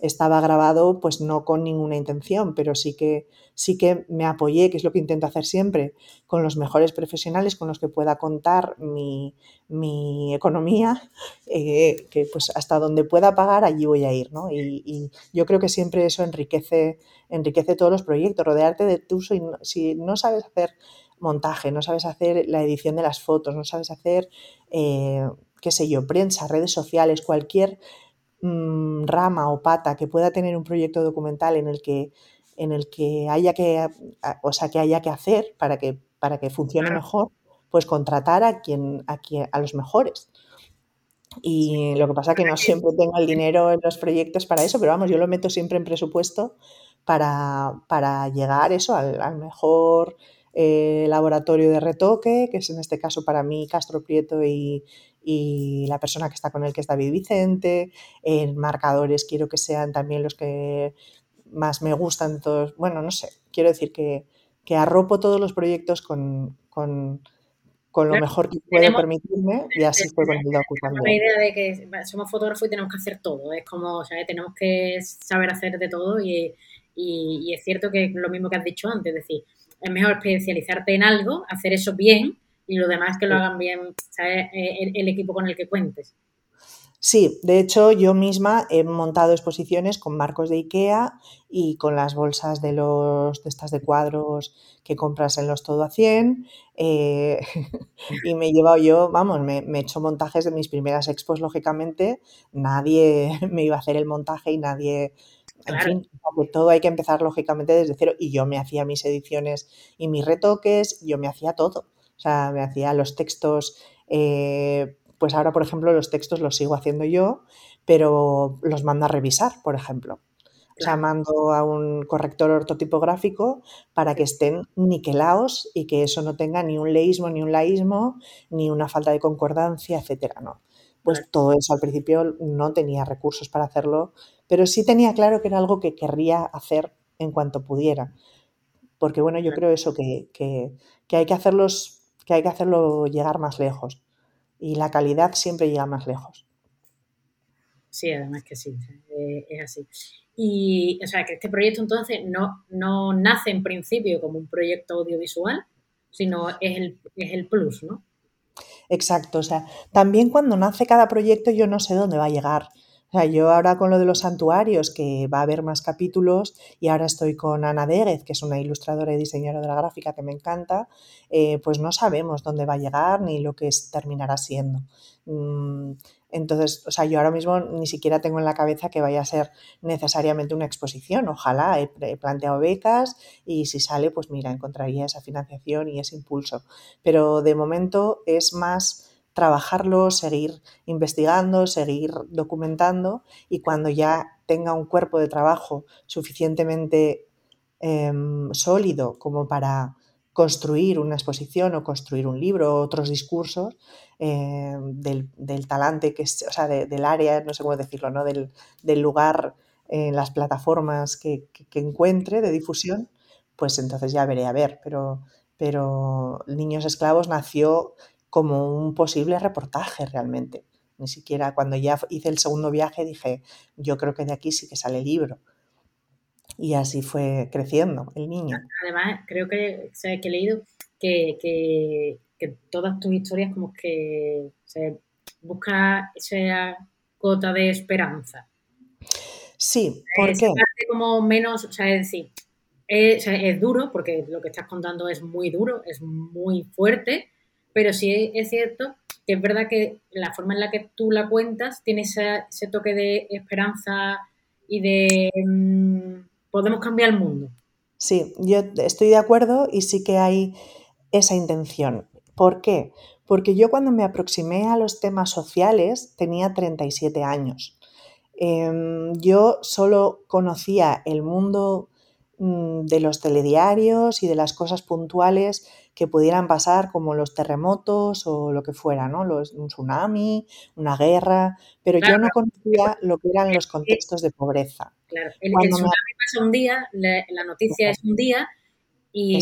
estaba grabado, pues no con ninguna intención, pero sí que, sí que me apoyé, que es lo que intento hacer siempre, con los mejores profesionales con los que pueda contar mi, economía, eh, que pues hasta donde pueda pagar, allí voy a ir, ¿no? Y, yo creo que siempre eso enriquece, enriquece todos los proyectos, rodearte de tu, si no sabes hacer montaje, no sabes hacer la edición de las fotos, no sabes hacer eh, qué sé yo, prensa, redes sociales, cualquier mm, rama o pata que pueda tener un proyecto documental en el que, en el que haya que, o sea, que haya que hacer para que, para que funcione mejor, pues contratar a quien, a quien, a los mejores. Y lo que pasa es que no siempre tengo el dinero en los proyectos para eso, pero vamos, yo lo meto siempre en presupuesto para, para llegar eso al, mejor eh, laboratorio de retoque, que es en este caso para mí Castro Prieto y, y la persona que está con él, que es David Vicente, en marcadores quiero que sean también los que más me gustan todos, bueno, no sé, quiero decir que, que arropo todos los proyectos con, con, con lo mejor que puede permitirme y así fue con el docu también. La idea de que somos fotógrafos y tenemos que hacer todo, es como, o sea, tenemos que saber hacer de todo y, y, y es cierto que lo mismo que has dicho antes, es decir, es mejor especializarte en algo, hacer eso bien y lo demás que lo hagan bien ¿sabes? Eh, el, equipo con el que cuentes. Sí, de hecho yo misma he montado exposiciones con marcos de Ikea y con las bolsas de los de estas de cuadros que compras en los todo a 100 eh, y me he llevado yo, vamos, me, he hecho montajes de mis primeras expos, lógicamente, nadie me iba a hacer el montaje y nadie, en fin, todo hay que empezar lógicamente desde cero y yo me hacía mis ediciones y mis retoques, yo me hacía todo. O sea, me hacía los textos, eh, pues ahora, por ejemplo, los textos los sigo haciendo yo, pero los mando a revisar, por ejemplo. O sea, mando a un corrector ortotipográfico para que estén niquelados y que eso no tenga ni un leísmo, ni un laísmo, ni una falta de concordancia, etcétera, ¿no? Pues todo eso al principio no tenía recursos para hacerlo, pero sí tenía claro que era algo que querría hacer en cuanto pudiera. Porque bueno, yo creo eso, que, que, que hay que hacerlos que hay que hacerlo llegar más lejos. Y la calidad siempre llega más lejos. Sí, además que sí, eh, es así. Y, o sea, que este proyecto entonces no, no nace en principio como un proyecto audiovisual, sino es el, es el plus, ¿no? Exacto, o sea, también cuando nace cada proyecto yo no sé dónde va a llegar. O sea, yo ahora con lo de los santuarios, que va a haber más capítulos, y ahora estoy con Ana Déguez, que es una ilustradora y diseñadora de la gráfica que me encanta, eh, pues no sabemos dónde va a llegar ni lo que terminará siendo. Mm, entonces, o sea, yo ahora mismo ni siquiera tengo en la cabeza que vaya a ser necesariamente una exposición. Ojalá he planteado becas y si sale, pues mira, encontraría esa financiación y ese impulso. Pero de momento es más trabajarlo, seguir investigando, seguir documentando y cuando ya tenga un cuerpo de trabajo suficientemente em, sólido como para construir una exposición o construir un libro o otros discursos em, del, talante, que es, o sea, del área, no sé cómo decirlo, ¿no? del, lugar en las plataformas que, encuentre de difusión, pues entonces ya veré a ver, pero, pero Niños Esclavos nació como un posible reportaje realmente. Ni siquiera cuando ya hice el segundo viaje dije, yo creo que de aquí sí que sale el libro. Y así fue creciendo el niño. Además, creo que, que he leído que, todas tus historias como que se busca esa cota de esperanza. Sí, porque es como menos, o sea, es decir, es, es, duro, porque lo que estás contando es muy duro, es muy fuerte, pero sí es cierto que es verdad que la forma en la que tú la cuentas tiene ese, toque de esperanza y de mm, podemos cambiar el mundo. Sí, yo estoy de acuerdo y sí que hay esa intención. ¿Por qué? Porque yo cuando me aproximé a los temas sociales tenía 37 años. Em, yo solo conocía el mundo de los telediarios y de las cosas puntuales que pudieran pasar, como los terremotos o lo que fuera, ¿no? un tsunami, una guerra, pero yo no conocía lo que eran los contextos de pobreza. Claro, el, tsunami pasa un día, la, noticia es un día y,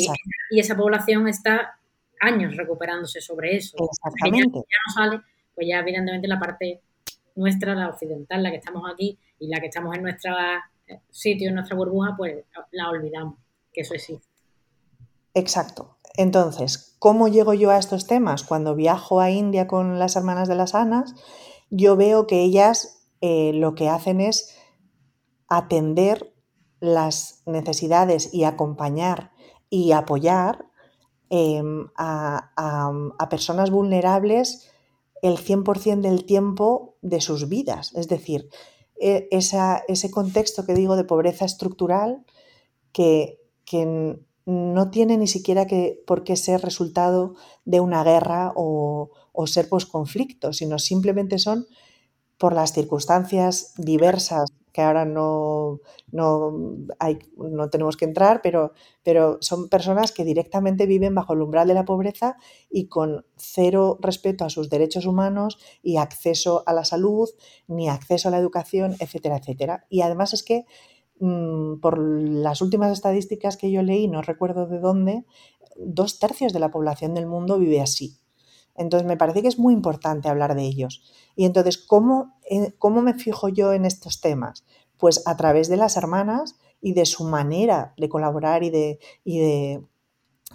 y, esa población está años recuperándose sobre eso. Exactamente. ya, no sale, pues ya evidentemente la parte nuestra, la occidental, la que estamos aquí y la que estamos en nuestro eh, sitio, en nuestra burbuja, pues la olvidamos, que eso existe. Exacto. Entonces, ¿cómo llego yo a estos temas? Cuando viajo a India con las hermanas de las Anas, yo veo que ellas eh, lo que hacen es atender las necesidades y acompañar y apoyar em, a, personas vulnerables el 100% del tiempo de sus vidas. Es decir, e, ese contexto que digo de pobreza estructural que, no tiene ni siquiera que, por qué ser resultado de una guerra o, o ser posconflicto, sino simplemente son por las circunstancias diversas que ahora no, no, hay, no tenemos que entrar, pero, pero son personas que directamente viven bajo el umbral de la pobreza y con cero respeto a sus derechos humanos y acceso a la salud, ni acceso a la educación, etcétera, etcétera. Y además es que mm, por las últimas estadísticas que yo leí, no recuerdo de dónde, dos tercios de la población del mundo vive así. Entonces me parece que es muy importante hablar de ellos. Y entonces, ¿cómo, eh, ¿cómo me fijo yo en estos temas? Pues a través de las hermanas y de su manera de colaborar y de, y de,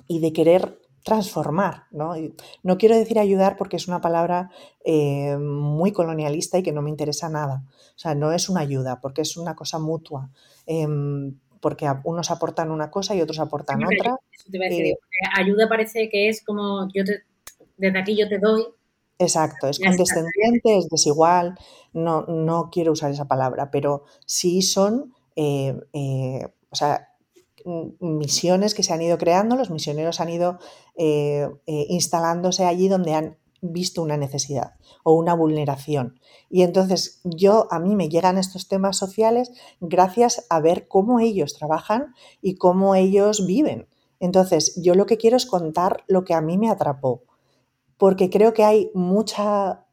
y de querer transformar. ¿no? no quiero decir ayudar porque es una palabra eh, muy colonialista y que no me interesa nada. O sea, no es una ayuda porque es una cosa mutua. Em, porque unos aportan una cosa y otros aportan otra. Eh, ayuda parece que es como yo te, desde aquí yo te doy. Exacto, es condescendiente, es desigual, no, no quiero usar esa palabra, pero sí son, eh, eh, o sea, misiones que se han ido creando, los misioneros han ido eh, instalándose allí donde han visto una necesidad o una vulneración. Y entonces yo a mí me llegan estos temas sociales gracias a ver cómo ellos trabajan y cómo ellos viven. Entonces yo lo que quiero es contar lo que a mí me atrapó porque creo que hay mucha,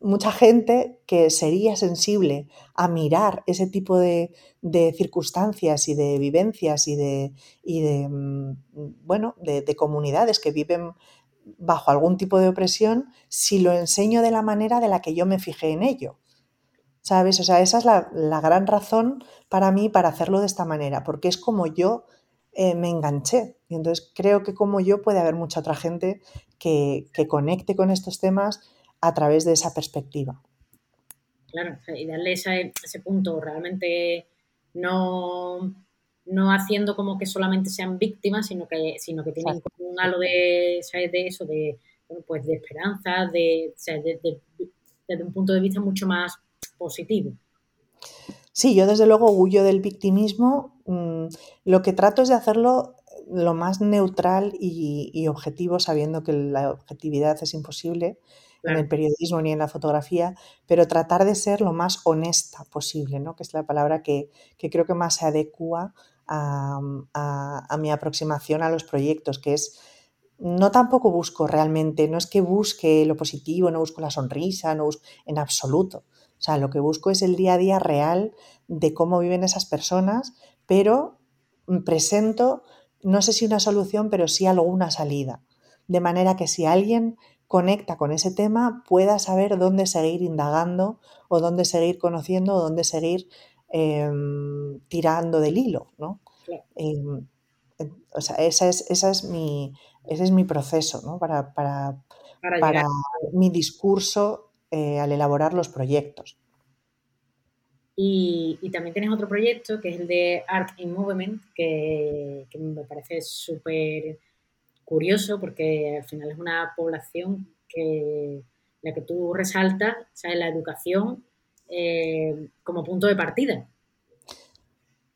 mucha gente que sería sensible a mirar ese tipo de, circunstancias y de vivencias y de, de mm, bueno, de, comunidades que viven bajo algún tipo de opresión si lo enseño de la manera de la que yo me fijé en ello. ¿Sabes? O sea, esa es la, la gran razón para mí para hacerlo de esta manera, porque es como yo eh, me enganché. Y entonces creo que como yo puede haber mucha otra gente que, conecte con estos temas a través de esa perspectiva. Claro, y darle ese, punto, realmente no, no haciendo como que solamente sean víctimas, sino que, sino que tienen un halo de, de eso, de, pues de esperanza, de, desde un punto de vista mucho más positivo. Sí, yo desde luego huyo del victimismo. Mm, lo que trato es de hacerlo lo más neutral y, objetivo, sabiendo que la objetividad es imposible en el periodismo ni en la fotografía, pero tratar de ser lo más honesta posible, ¿no? que es la palabra que, creo que más se adecua a, a, mi aproximación a los proyectos, que es no tampoco busco realmente, no es que busque lo positivo, no busco la sonrisa, no busco, en absoluto. O sea, lo que busco es el día a día real de cómo viven esas personas, pero presento, no sé si una solución, pero sí alguna salida. De manera que si alguien conecta con ese tema, pueda saber dónde seguir indagando o dónde seguir conociendo o dónde seguir em, tirando del hilo, ¿no? Em, o sea, esa es, esa es mi, ese es mi proceso, ¿no? Para, para, para mi discurso eh, al elaborar los proyectos. Y, también tienes otro proyecto que es el de Art in Movement, que, me parece súper curioso porque al final es una población que la que tú resaltas, o la educación eh, como punto de partida.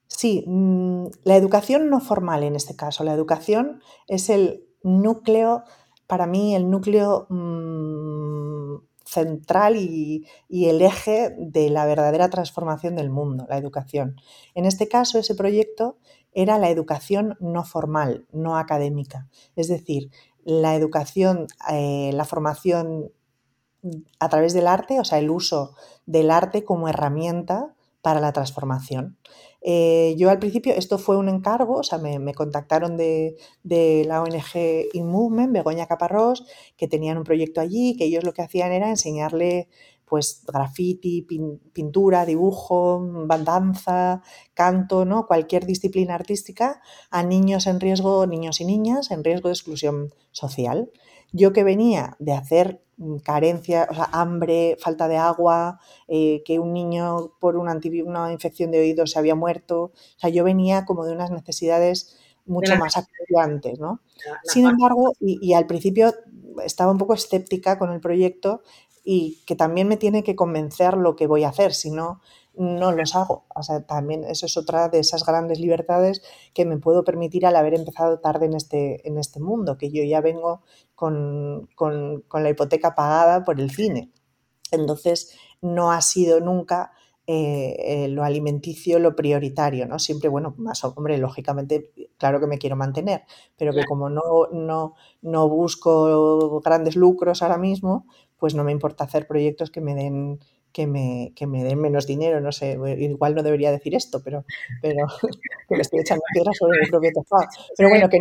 Sí, mm, la educación no formal en este caso. La educación es el núcleo, para mí, el núcleo mm, central y, el eje de la verdadera transformación del mundo, la educación. En este caso, ese proyecto era la educación no formal, no académica. Es decir, la educación, eh, la formación a través del arte, o sea, el uso del arte como herramienta para la transformación. Eh, yo al principio, esto fue un encargo, o sea, me, contactaron de, la ONG InMovement, Begoña Caparrós, que tenían un proyecto allí, que ellos lo que hacían era enseñarle pues graffiti, pintura, dibujo, danza, canto, ¿no? cualquier disciplina artística a niños en riesgo, niños y niñas en riesgo de exclusión social. Yo que venía de hacer mm, carencia, o sea, hambre, falta de agua, eh, que un niño por una, una infección de oídos se había muerto, o sea, yo venía como de unas necesidades mucho más acuciantes, ¿no? Sin embargo, y, al principio estaba un poco escéptica con el proyecto y que también me tiene que convencer lo que voy a hacer, si no, no los hago. O sea, también eso es otra de esas grandes libertades que me puedo permitir al haber empezado tarde en este, en este mundo, que yo ya vengo con, la hipoteca pagada por el cine. Entonces, no ha sido nunca eh, eh, lo alimenticio lo prioritario, ¿no? Siempre, bueno, más hombre, lógicamente, claro que me quiero mantener, pero que como no, no, no busco grandes lucros ahora mismo, pues no me importa hacer proyectos que me den que me, que me den menos dinero, no sé, igual no debería decir esto, pero, pero que me estoy echando piedras sobre mi propio tejado. Pero bueno, que,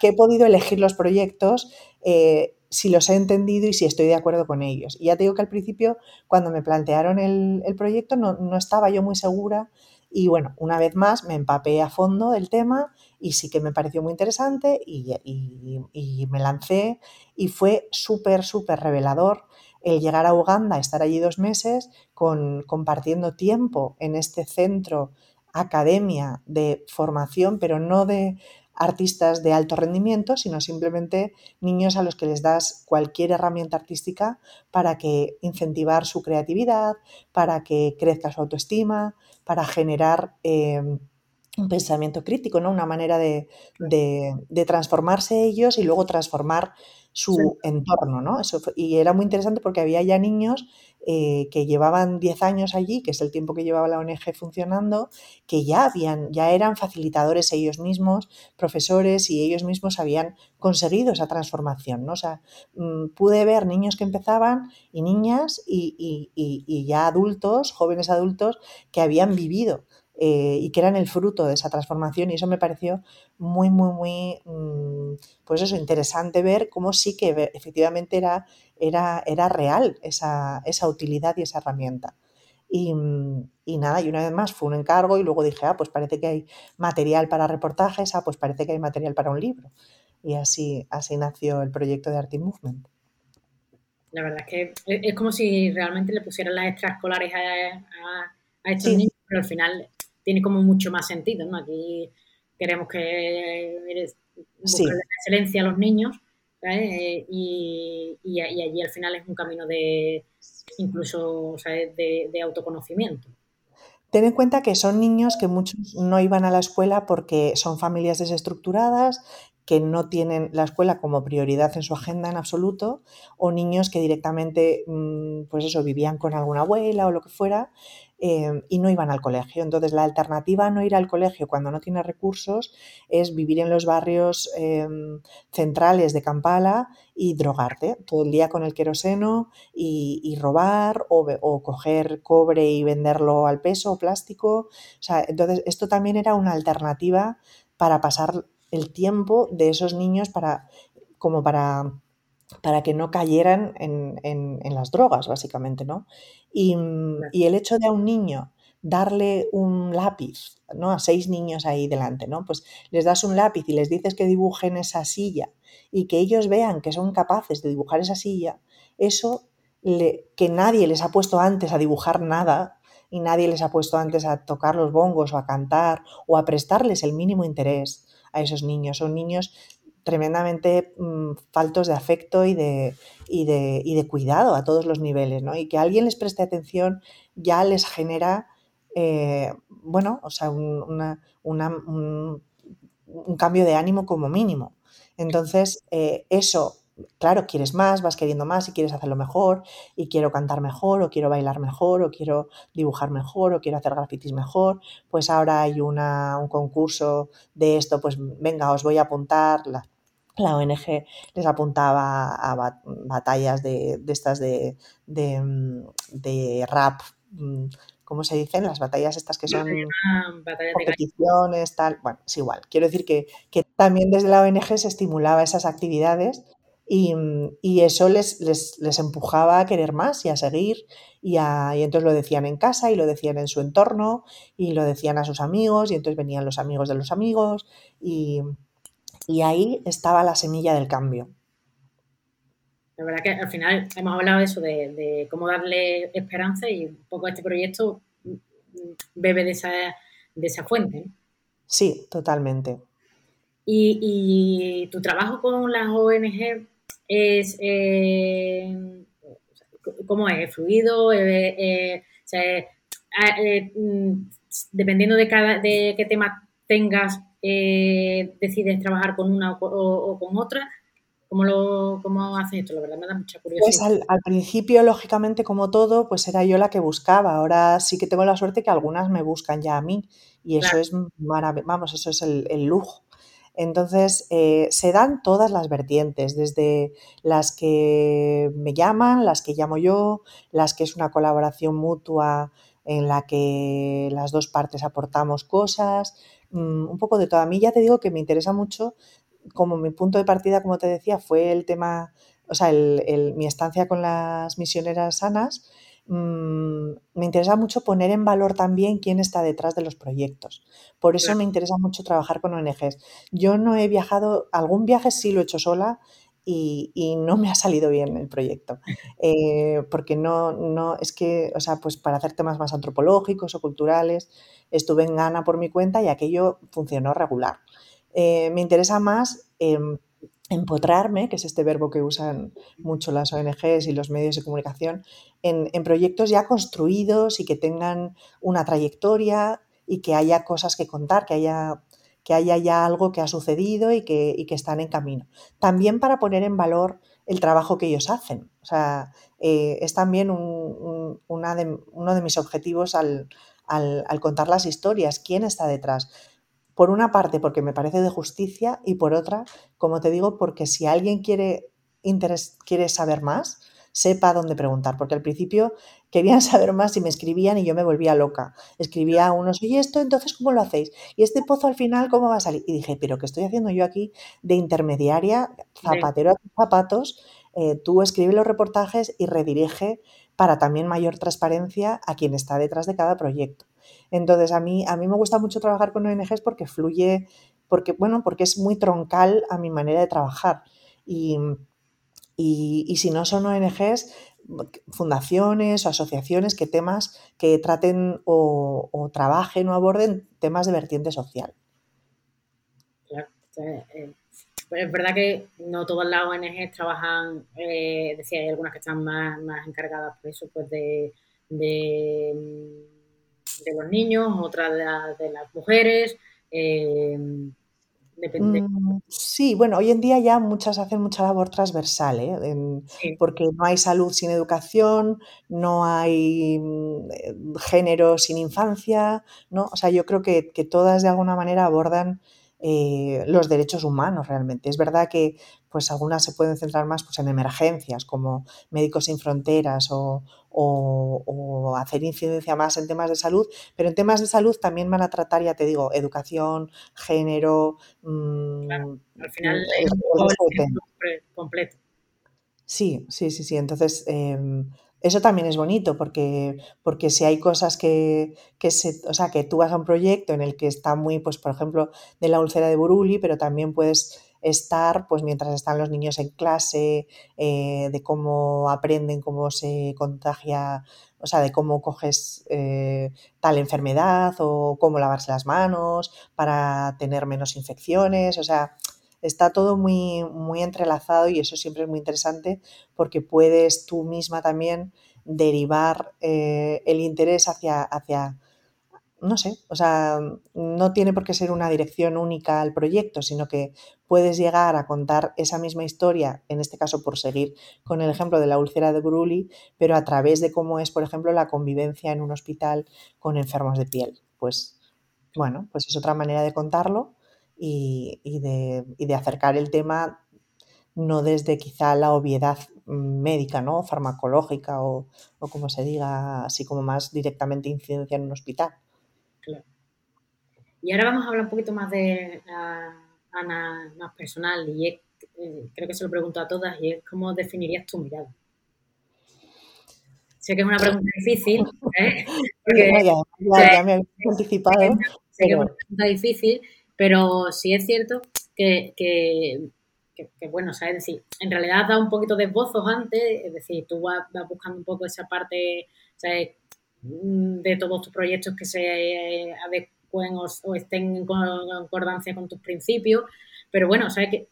que he podido elegir los proyectos eh, si los he entendido y si estoy de acuerdo con ellos. Y ya te digo que al principio, cuando me plantearon el, el proyecto, no, no, estaba yo muy segura y bueno, una vez más me empapé a fondo del tema y sí que me pareció muy interesante y, y, y me lancé y fue súper, súper revelador el llegar a Uganda, estar allí dos meses, con, compartiendo tiempo en este centro, academia de formación, pero no de artistas de alto rendimiento, sino simplemente niños a los que les das cualquier herramienta artística para que incentivar su creatividad, para que crezca su autoestima, para generar eh, un pensamiento crítico, ¿no? Una manera de, de, transformarse ellos y luego transformar su entorno, ¿no? Eso y era muy interesante porque había ya niños eh, que llevaban 10 años allí, que es el tiempo que llevaba la ONG funcionando, que ya habían, ya eran facilitadores ellos mismos, profesores, y ellos mismos habían conseguido esa transformación, ¿no? O sea, mm, pude ver niños que empezaban y niñas y, y ya adultos, jóvenes adultos, que habían vivido eh, y que eran el fruto de esa transformación y eso me pareció muy, muy, muy, mm, pues eso, interesante ver cómo sí que efectivamente era, era, era real esa, esa utilidad y esa herramienta. Y, y, nada, y una vez más fue un encargo y luego dije, ah, pues parece que hay material para reportajes, ah, pues parece que hay material para un libro. Y así, así nació el proyecto de Art Movement. La verdad es que es como si realmente le pusieran las extraescolares a, a, estos niños, pero al final tiene como mucho más sentido, ¿no? Aquí queremos que buscar la excelencia a los niños y, allí al final es un camino de incluso de, de, autoconocimiento. Ten en cuenta que son niños que muchos no iban a la escuela porque son familias desestructuradas, que no tienen la escuela como prioridad en su agenda en absoluto, o niños que directamente, mm, pues eso, vivían con alguna abuela o lo que fuera, Em, y no iban al colegio. Entonces, la alternativa a no ir al colegio cuando no tienes recursos es vivir en los barrios em, centrales de Kampala y drogarte todo el día con el queroseno y, robar o, coger cobre y venderlo al peso o plástico. entonces, esto también era una alternativa para pasar el tiempo de esos niños para como para para que no cayeran en, las drogas, básicamente, ¿no? Y, el hecho de a un niño darle un lápiz, ¿no? A seis niños ahí delante, ¿no? Pues les das un lápiz y les dices que dibujen esa silla y que ellos vean que son capaces de dibujar esa silla, eso que nadie les ha puesto antes a dibujar nada y nadie les ha puesto antes a tocar los bongos o a cantar o a prestarles el mínimo interés a esos niños. Son niños tremendamente mm, faltos de afecto y de, y de, y de, cuidado a todos los niveles, ¿no? Y que alguien les preste atención ya les genera eh, bueno, o sea, un, un, cambio de ánimo como mínimo. Entonces, eh, eso, claro, quieres más, vas queriendo más y quieres hacerlo mejor, y quiero cantar mejor, o quiero bailar mejor, o quiero dibujar mejor, o quiero hacer grafitis mejor, pues ahora hay una, un concurso de esto, pues venga, os voy a apuntar. La, la ONG les apuntaba a batallas de, estas de, de, mm, rap mm, ¿cómo se dicen? Las batallas estas que son competiciones, tal. Bueno, es igual. Quiero decir que, también desde la ONG se estimulaba esas actividades y, eso les, les, empujaba a querer más y a seguir. Y, y, entonces lo decían en casa y lo decían en su entorno y lo decían a sus amigos y entonces venían los amigos de los amigos y, y ahí estaba la semilla del cambio. La verdad que al final hemos hablado de eso, de, cómo darle esperanza y un poco este proyecto bebe de esa, de esa fuente. Sí, totalmente. Y, tu trabajo con las ONG es, eh, ¿cómo es? ¿Fluido? Eh, eh, mm, dependiendo de, cada, de qué tema tengas, decides trabajar con una o con otra ¿Cómo, lo, ¿Cómo haces esto? La verdad me da mucha curiosidad. Pues al, principio, lógicamente, como todo, pues era yo la que buscaba. Ahora sí que tengo la suerte que algunas me buscan ya a mí y eso es maravilloso, vamos, eso es el, lujo. Entonces, eh, se dan todas las vertientes, desde las que me llaman, las que llamo yo, las que es una colaboración mutua en la que las dos partes aportamos cosas, mm, un poco de todo. A mí ya te digo que me interesa mucho como mi punto de partida, como te decía, fue el tema, o sea, mi estancia con las misioneras sanas, mm, me interesa mucho poner en valor también quién está detrás de los proyectos. Por eso me interesa mucho trabajar con ONGs. Yo no he viajado, algún viaje sí lo he hecho sola y, no me ha salido bien el proyecto. Eh, porque no, no, es que, o sea, pues para hacer temas más antropológicos o culturales, estuve en Ghana por mi cuenta y aquello funcionó regular. Eh, me interesa más em, empotrarme, que es este verbo que usan mucho las ONGs y los medios de comunicación, en, proyectos ya construidos y que tengan una trayectoria y que haya cosas que contar, que haya, que haya ya algo que ha sucedido y que, están en camino. También para poner en valor el trabajo que ellos hacen. O sea, eh, es también uno de mis objetivos al, al, contar las historias, quién está detrás. Por una parte, porque me parece de justicia y por otra, como te digo, porque si alguien quiere, quiere saber más, sepa dónde preguntar, porque al principio querían saber más y me escribían y yo me volvía loca. Escribía a unos, y esto, entonces, ¿cómo lo hacéis? Y este pozo al final, ¿cómo va a salir? Y dije, pero ¿qué estoy haciendo yo aquí de intermediaria, zapatero a tus zapatos? Eh, tú escribe los reportajes y redirige para también mayor transparencia a quien está detrás de cada proyecto. Entonces, a mí, a mí me gusta mucho trabajar con ONGs porque fluye, porque, bueno, porque es muy troncal a mi manera de trabajar. Y, si no son ONGs, fundaciones o asociaciones que temas que traten o, trabajen o aborden temas de vertiente social. Claro, eh, pues es verdad que no todas las ONGs trabajan, eh, decía, hay algunas que están más, encargadas por eso, pues de de los niños, otra de, las mujeres. Eh, mm, sí, bueno, hoy en día ya muchas hacen mucha labor transversal, ¿eh? porque no hay salud sin educación, no hay mm, género sin infancia, ¿no? O sea, yo creo que, todas de alguna manera abordan eh, los derechos humanos realmente. Es verdad que pues algunas se pueden centrar más pues, en emergencias como Médicos Sin Fronteras o, o, hacer incidencia más en temas de salud, pero en temas de salud también van a tratar, ya te digo, educación, género. Mm, al final es un completo. Sí, sí, sí, sí. Entonces, em, eso también es bonito porque, porque si hay cosas que, que, se, o sea, que tú vas a un proyecto en el que está muy, pues, por ejemplo, de la úlcera de Buruli, pero también puedes estar, pues mientras están los niños en clase, eh, de cómo aprenden, cómo se contagia, o sea, de cómo coges eh, tal enfermedad o cómo lavarse las manos para tener menos infecciones, o sea, está todo muy, muy entrelazado y eso siempre es muy interesante porque puedes tú misma también derivar eh, el interés hacia, hacia no sé, o sea, no tiene por qué ser una dirección única al proyecto, sino que puedes llegar a contar esa misma historia, en este caso por seguir con el ejemplo de la úlcera de Bruli, pero a través de cómo es, por ejemplo, la convivencia en un hospital con enfermos de piel. Pues, bueno, pues es otra manera de contarlo y, de, y de acercar el tema no desde quizá la obviedad médica, ¿no? Farmacológica o, como se diga, así como más directamente incidencia en un hospital. Claro. Y ahora vamos a hablar un poquito más de Ana, más personal, y eh, creo que se lo pregunto a todas, y es cómo definirías tu mirada. Sé que es una pregunta difícil, ¿eh? ya, me he anticipado. Sé que es una pregunta difícil, pero sí es cierto que que, bueno, o es decir, en realidad da un poquito de esbozos antes, es decir, tú vas, buscando un poco esa parte mm, de todos tus proyectos que se adecuen o, estén en concordancia con tus principios, pero bueno, sabes que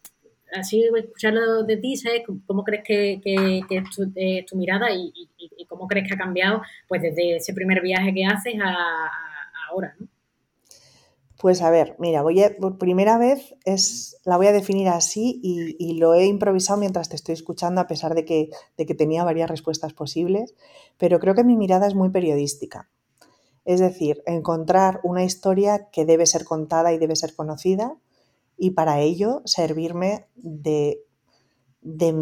así escucharlo de ti, ¿sabes? ¿Cómo crees que, es, tu, mirada y, cómo crees que ha cambiado pues desde ese primer viaje que haces a ahora, ¿no? Pues a ver, mira, voy a, por primera vez es, la voy a definir así y, lo he improvisado mientras te estoy escuchando, a pesar de que, de que tenía varias respuestas posibles, pero creo que mi mirada es muy periodística. Es decir, encontrar una historia que debe ser contada y debe ser conocida y para ello servirme de, de,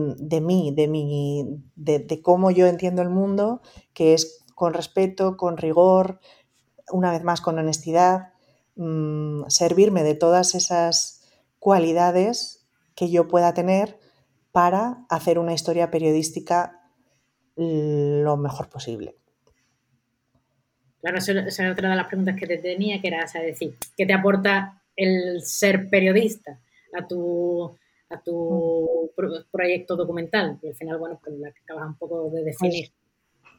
mí, de, mi, de cómo yo entiendo el mundo, que es con respeto, con rigor, una vez más con honestidad Mm, servirme de todas esas cualidades que yo pueda tener para hacer una historia periodística lo mejor posible. Claro, esa es otra de las preguntas que te tenía, que era, decir, ¿qué te aporta el ser periodista a tu, a tu mm. proyecto documental? Y al final, bueno, pues la que acabas un poco de pues definir.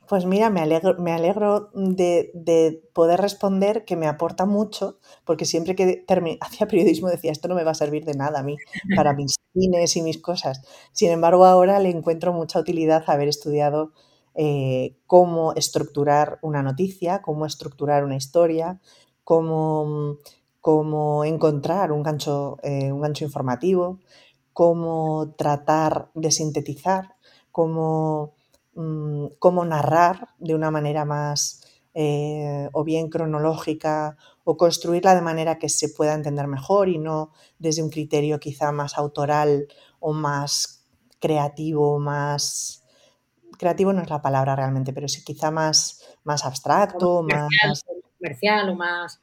Pues mira, me alegro, me alegro de, poder responder que me aporta mucho, porque siempre que hacía periodismo decía, esto no me va a servir de nada a mí, para mis cines y mis cosas. Sin embargo, ahora le encuentro mucha utilidad haber estudiado eh, cómo estructurar una noticia, cómo estructurar una historia, cómo, cómo encontrar un gancho, eh, un gancho informativo, cómo tratar de sintetizar, cómo Mm, cómo narrar de una manera más eh, o bien cronológica o construirla de manera que se pueda entender mejor y no desde un criterio quizá más autoral o más creativo, más... Creativo no es la palabra realmente, pero sí quizá más, más abstracto, más... Comercial o más...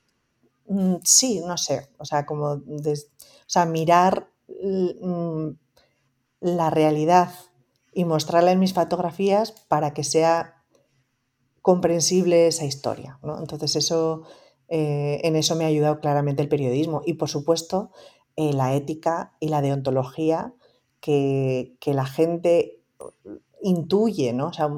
Mm, sí, no sé, o sea, como... o sea, mirar mm, la realidad y mostrarla en mis fotografías para que sea comprensible esa historia. Entonces eso, eh, en eso me ha ayudado claramente el periodismo y por supuesto eh, la ética y la deontología que, la gente intuye, ¿no? O sea,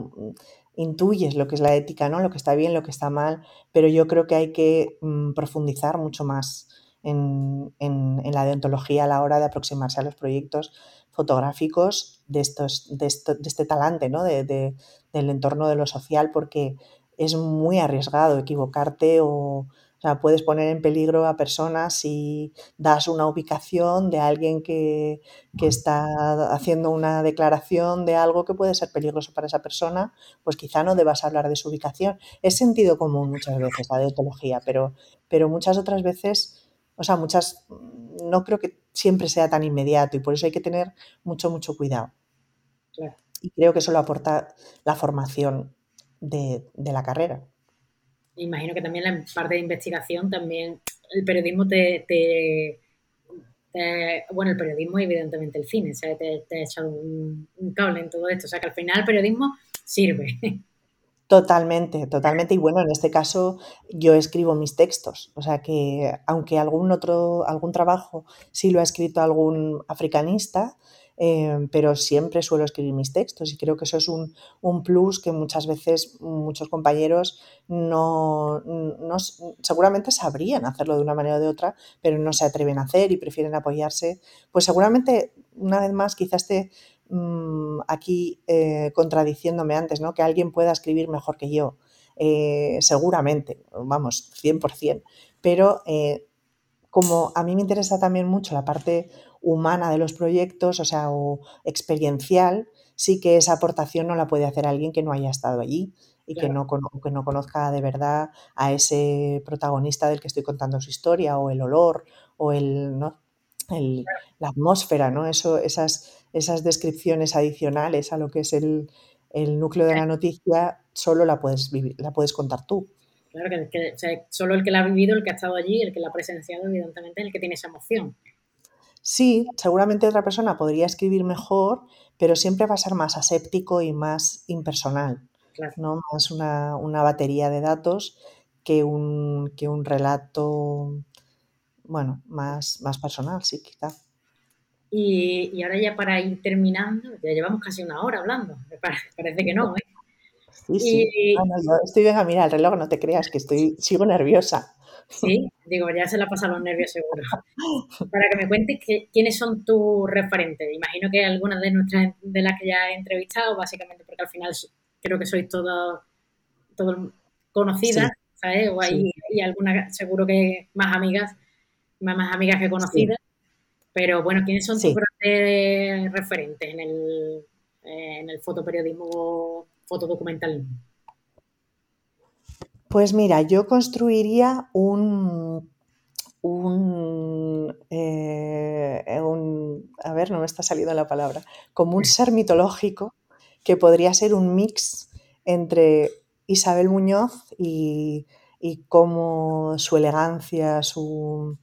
intuyes lo que es la ética, ¿no? Lo que está bien, lo que está mal, pero yo creo que hay que mm, profundizar mucho más en, en, la deontología a la hora de aproximarse a los proyectos fotográficos de, estos, de, este talante, ¿no? de, del entorno de lo social, porque es muy arriesgado equivocarte o, sea, puedes poner en peligro a personas si das una ubicación de alguien que, que, está haciendo una declaración de algo que puede ser peligroso para esa persona, pues quizá no debas hablar de su ubicación. Es sentido común muchas veces la deontología, pero, pero muchas otras veces o sea, muchas, no creo que siempre sea tan inmediato y por eso hay que tener mucho, mucho cuidado. Y creo que eso lo aporta la formación de, la carrera. Imagino que también la parte de investigación, también el periodismo te, bueno, el periodismo y evidentemente el cine, o te, ha echado un, un, cable en todo esto, o sea, que al final el periodismo sirve. Totalmente, totalmente. Y bueno, en este caso yo escribo mis textos. O sea que aunque algún otro, algún trabajo sí lo ha escrito algún africanista, eh, pero siempre suelo escribir mis textos y creo que eso es un, plus que muchas veces muchos compañeros no, no, seguramente sabrían hacerlo de una manera o de otra, pero no se atreven a hacer y prefieren apoyarse. Pues seguramente, una vez más, quizás te Mm, aquí eh, contradiciéndome antes, ¿no? Que alguien pueda escribir mejor que yo. eh, seguramente, vamos, 100%, pero eh, como a mí me interesa también mucho la parte humana de los proyectos, o sea, o experiencial, sí que esa aportación no la puede hacer alguien que no haya estado allí y que, no, que no conozca de verdad a ese protagonista del que estoy contando su historia, o el olor, o el, ¿no? la atmósfera, ¿no? Eso, esas, esas descripciones adicionales a lo que es el, el núcleo de la noticia, solo la puedes, vivir, la puedes contar tú. Claro, que, solo el que la ha vivido, el que ha estado allí, el que la ha presenciado, evidentemente, el que tiene esa emoción. Sí, seguramente otra persona podría escribir mejor, pero siempre va a ser más aséptico y más impersonal. ¿no? Más una, una, batería de datos que un, que un relato, bueno, más, más personal, sí, quizá. Y, y, ahora ya para ir terminando, ya llevamos casi una hora hablando, parece que no, ¿eh? Sí, sí. estoy bien a mirar el reloj, no te creas que estoy, sigo nerviosa. Sí, digo, ya se la pasan los nervios seguro. Para que me cuentes que, quiénes son tus referentes. Imagino que algunas de nuestras de las que ya he entrevistado, básicamente porque al final creo que sois todas todo conocidas, ¿sabes? O hay, algunas, seguro que más amigas, más, más amigas que conocidas. Pero bueno, ¿quiénes son tus grandes referentes en el, en el fotoperiodismo, fotodocumentalismo? Pues mira, yo construiría un, un, eh, un, a ver, no me está saliendo la palabra, como un ser mitológico que podría ser un mix entre Isabel Muñoz y, cómo su elegancia, su,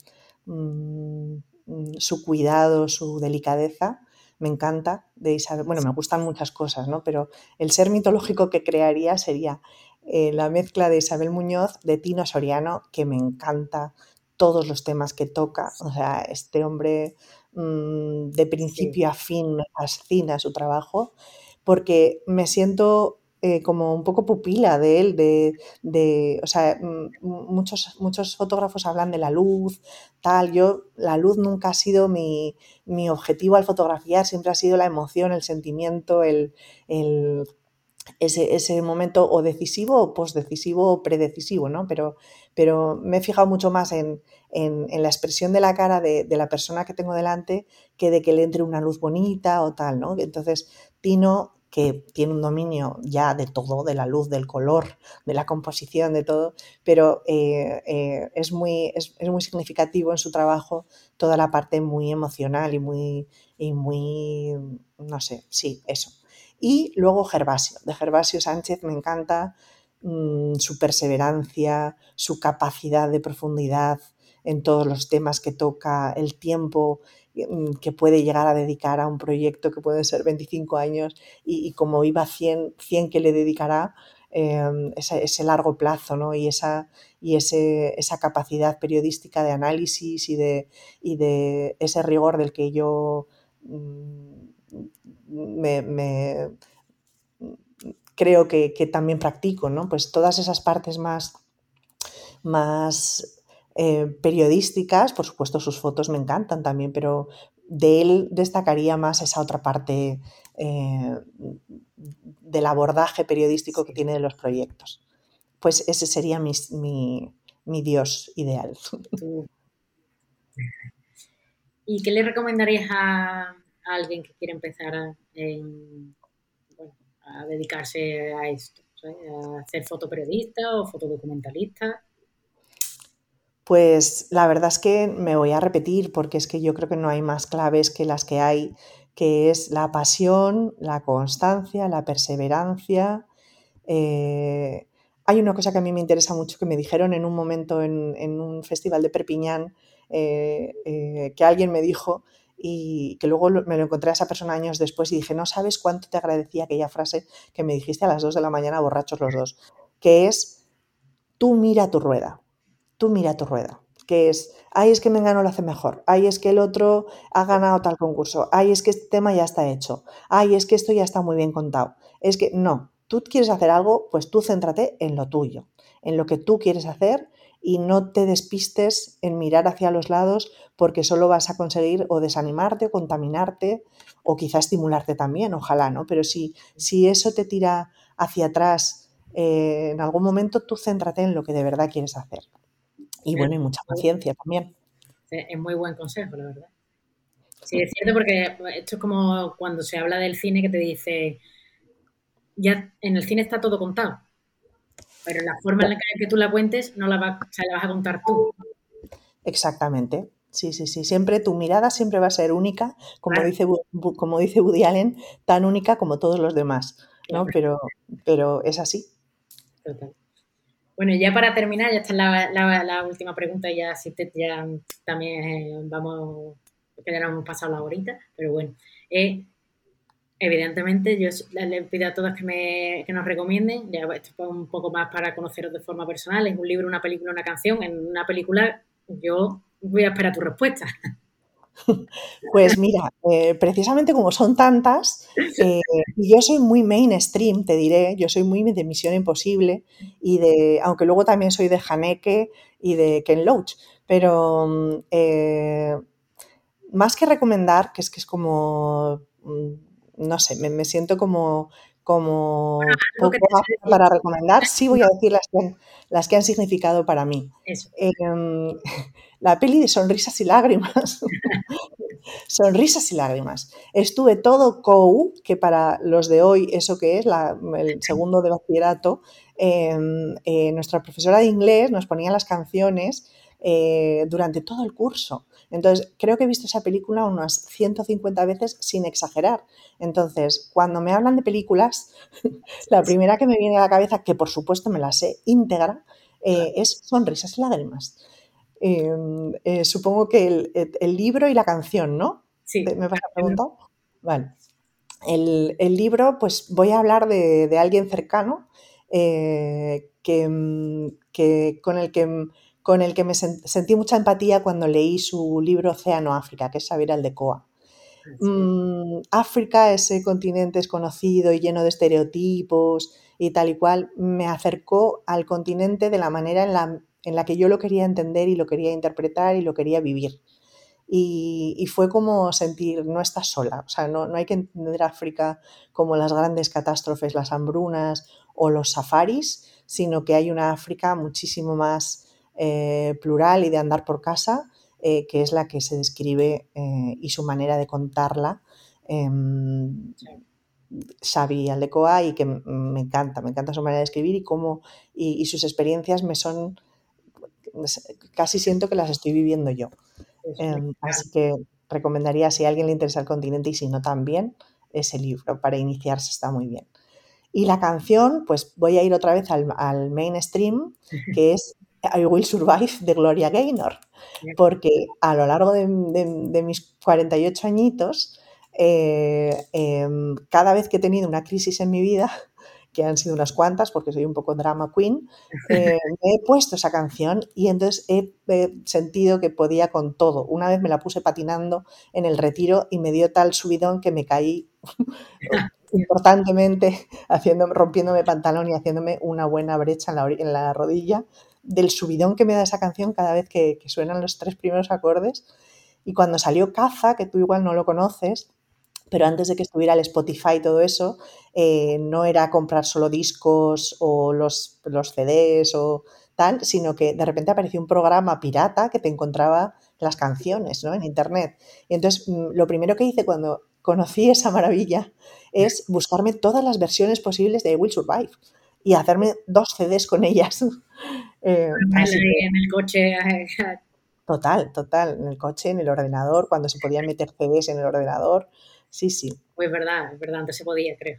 mm, su cuidado, su delicadeza, me encanta de Isabel. Bueno, me gustan muchas cosas, ¿no? Pero el ser mitológico que crearía sería eh, la mezcla de Isabel Muñoz, de Tino Soriano, que me encanta todos los temas que toca. O sea, este hombre mm, de principio a fin me fascina su trabajo porque me siento eh, como un poco pupila de él, de, o sea, mm, muchos, muchos fotógrafos hablan de la luz, tal, yo, la luz nunca ha sido mi, objetivo al fotografiar, siempre ha sido la emoción, el sentimiento, el, ese, momento o decisivo o postdecisivo o predecisivo, ¿no? Pero, pero me he fijado mucho más en, la expresión de la cara de, de, la persona que tengo delante que de que le entre una luz bonita o tal, ¿no? Entonces, Tino, que tiene un dominio ya de todo, de la luz, del color, de la composición, de todo, pero eh, eh, es, muy, es, muy significativo en su trabajo toda la parte muy emocional y muy, y muy, no sé, sí, eso. Y luego Gervasio, de Gervasio Sánchez me encanta mm, su perseverancia, su capacidad de profundidad en todos los temas que toca, el tiempo que puede llegar a dedicar a un proyecto que puede ser 25 años y, como iba 100, 100 que le dedicará, em, ese, largo plazo ¿no? y, esa, y ese, esa capacidad periodística de análisis y de, y de ese rigor del que yo mm, me, creo que, que, también practico, ¿no? Pues todas esas partes más, más eh, periodísticas, por supuesto sus fotos me encantan también, pero de él destacaría más esa otra parte eh, del abordaje periodístico que tiene de los proyectos. Pues ese sería mi, mi, dios ideal. ¿Y qué le recomendarías a, alguien que quiere empezar a, a dedicarse a esto? ¿A ser fotoperiodista o fotodocumentalista? Pues la verdad es que me voy a repetir porque es que yo creo que no hay más claves que las que hay, que es la pasión, la constancia, la perseverancia. Eh, hay una cosa que a mí me interesa mucho que me dijeron en un momento en, un festival de Perpiñán, eh, eh, que alguien me dijo y que luego me lo encontré a esa persona años después y dije, no sabes cuánto te agradecía aquella frase que me dijiste a las 2 de la mañana borrachos los dos, que es, tú mira tu rueda tú mira tu rueda, que es, ay, es que Mengano lo hace mejor, ay, es que el otro ha ganado tal concurso, ay, es que este tema ya está hecho, ay, es que esto ya está muy bien contado. Es que no, tú quieres hacer algo, pues tú céntrate en lo tuyo, en lo que tú quieres hacer y no te despistes en mirar hacia los lados porque solo vas a conseguir o desanimarte o contaminarte o quizá estimularte también, ojalá, ¿no? Pero si, si eso te tira hacia atrás eh, en algún momento tú céntrate en lo que de verdad quieres hacer. Y bueno, y mucha paciencia también. Es muy buen consejo, la verdad. Sí, es cierto porque esto es como cuando se habla del cine que te dice, ya en el cine está todo contado, pero la forma en la que tú la cuentes no la, la vas a contar tú. Exactamente. Sí, sí, sí. Siempre tu mirada siempre va a ser única, como, dice, como dice Woody Allen, tan única como todos los demás. ¿no? Pero, pero es así. Total. Bueno, ya para terminar, ya está la, última pregunta, ya, ya también eh, vamos, que ya nos hemos pasado la horita, pero bueno. Eh, evidentemente, yo les pido a todos que, me, que nos recomienden, ya esto es un poco más para conoceros de forma personal, es un libro, una película, una canción. En una película, yo voy a esperar tu respuesta. Pues mira, eh, precisamente como son tantas, eh, yo soy muy mainstream, te diré, yo soy muy de Misión Imposible y de, aunque luego también soy de Haneke y de Ken Loach, pero mm, eh, más que recomendar, que es que es como, mm, no sé, me, siento como, como para recomendar, sí voy a decir las que, las que han significado para mí. Em, la peli de sonrisas y lágrimas. sonrisas y lágrimas. Estuve todo COU, que para los de hoy, eso que es, el segundo de bachillerato, em, eh, nuestra profesora de inglés nos ponía las canciones eh, durante todo el curso. Entonces, creo que he visto esa película unas 150 veces sin exagerar. Entonces, cuando me hablan de películas, la primera que me viene a la cabeza, que por supuesto me la sé íntegra, eh, es Sonrisas y lágrimas. Em, eh, supongo que el, libro y la canción, ¿no? Sí. ¿Me vas a preguntar? Vale. El, libro, pues voy a hablar de, alguien cercano eh, mm, que, con el que, con el que me sentí mucha empatía cuando leí su libro Océano África, que es Xavier Aldecoa. Ah, mm, África, ese continente desconocido y lleno de estereotipos y tal y cual, me acercó al continente de la manera en la en la que yo lo quería entender y lo quería interpretar y lo quería vivir. Y, fue como sentir, no estás sola, o sea, no, no, hay que entender África como las grandes catástrofes, las hambrunas o los safaris, sino que hay una África muchísimo más eh, plural y de andar por casa, eh, que es la que se describe eh, y su manera de contarla. Em, Xavi Aldecoa y que me encanta, me encanta su manera de escribir y cómo y sus experiencias me son casi siento que las estoy viviendo yo. Em, así que recomendaría, si a alguien le interesa el continente y si no también, ese libro para iniciarse está muy bien. Y la canción, pues voy a ir otra vez al, mainstream, que es I Will Survive de Gloria Gaynor, porque a lo largo de, mis 48 añitos, eh, em, cada vez que he tenido una crisis en mi vida, que han sido unas cuantas, porque soy un poco drama queen, eh, me he puesto esa canción y entonces he, sentido que podía con todo. Una vez me la puse patinando en el retiro y me dio tal subidón que me caí importantemente, haciéndome, rompiéndome pantalón y haciéndome una buena brecha en la, en la, rodilla del subidón que me da esa canción cada vez que, suenan los tres primeros acordes. Y cuando salió Caza, que tú igual no lo conoces, pero antes de que estuviera el Spotify y todo eso, eh, no era comprar solo discos o los, CDs o tal, sino que de repente apareció un programa pirata que te encontraba las canciones ¿no? en Internet. Y entonces mm, lo primero que hice cuando conocí esa maravilla es buscarme todas las versiones posibles de Will Survive y hacerme dos CDs con ellas. Eh, en el coche. Total, total, en el coche, en el ordenador, cuando se podían meter CDs en el ordenador. Sí, sí. Pues es verdad, es verdad, antes se podía, creo.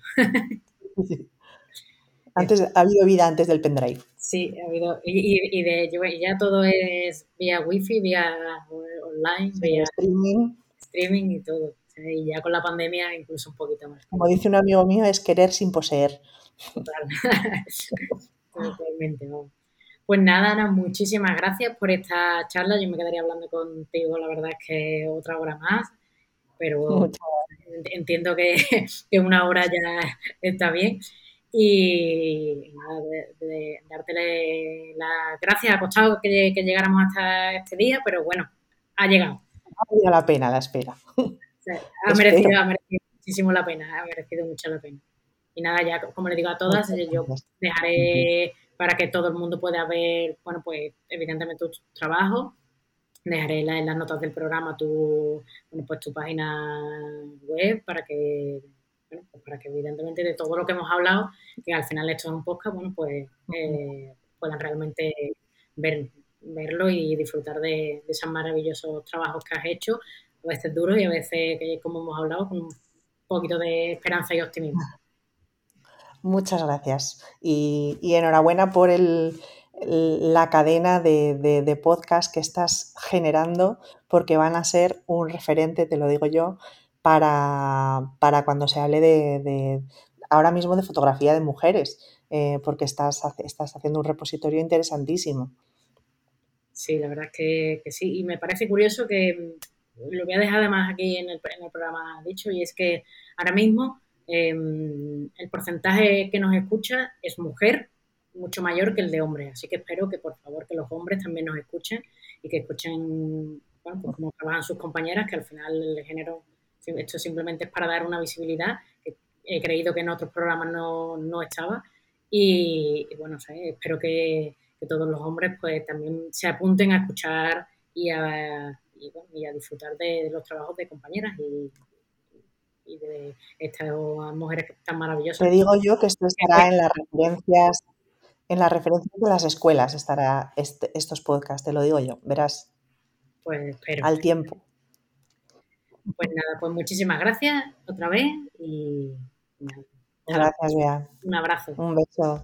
Antes, ha habido vida antes del pendrive. Sí, ha habido. Y, de, ya todo es vía wifi, vía online, vía streaming. Streaming y todo. y ya con la pandemia incluso un poquito más. Como dice un amigo mío, es querer sin poseer. Total. Totalmente, Pues nada, Ana, muchísimas gracias por esta charla. Yo me quedaría hablando contigo, la verdad es que otra hora más, pero entiendo que, una hora ya está bien. Y nada, de, darte las gracias. Ha costado que, llegáramos hasta este día, pero bueno, ha llegado. Ha valido la pena la espera. ha, merecido, ha merecido muchísimo la pena, ha merecido mucho la pena. y nada, ya como le digo a todas, yo dejaré para que todo el mundo pueda ver, bueno, pues evidentemente tu trabajo. Dejaré en las notas del programa tu, bueno, pues tu página web para que, bueno, pues para que evidentemente de todo lo que hemos hablado, que al final esto es un podcast, bueno, pues eh, puedan realmente ver, verlo y disfrutar de, esos maravillosos trabajos que has hecho, a veces duros y a veces, como hemos hablado, con un poquito de esperanza y optimismo. Muchas gracias y, enhorabuena por el, la cadena de, podcast que estás generando porque van a ser un referente, te lo digo yo, para, cuando se hable de, ahora mismo de fotografía de mujeres, eh, porque estás, estás haciendo un repositorio interesantísimo. Sí, la verdad es que, sí. Y me parece curioso que lo voy a dejar además aquí en el, en el programa dicho, y es que ahora mismo Em, el porcentaje que nos escucha es mujer mucho mayor que el de hombre, así que espero que por favor que los hombres también nos escuchen y que escuchen bueno, pues cómo trabajan sus compañeras, que al final el género, esto simplemente es para dar una visibilidad, que he creído que en otros programas no, no estaba. Y, bueno, espero que, todos los hombres pues también se apunten a escuchar y a, y, a disfrutar de, de, los trabajos de compañeras y, y de estas mujeres tan maravillosas. Te digo yo que esto estará en las referencias, en las referencias de las escuelas estará este, estos podcasts, te lo digo yo, verás. Pues. Al tiempo. Pues nada, pues muchísimas gracias otra vez y Gracias, Bea. Un abrazo. Un beso.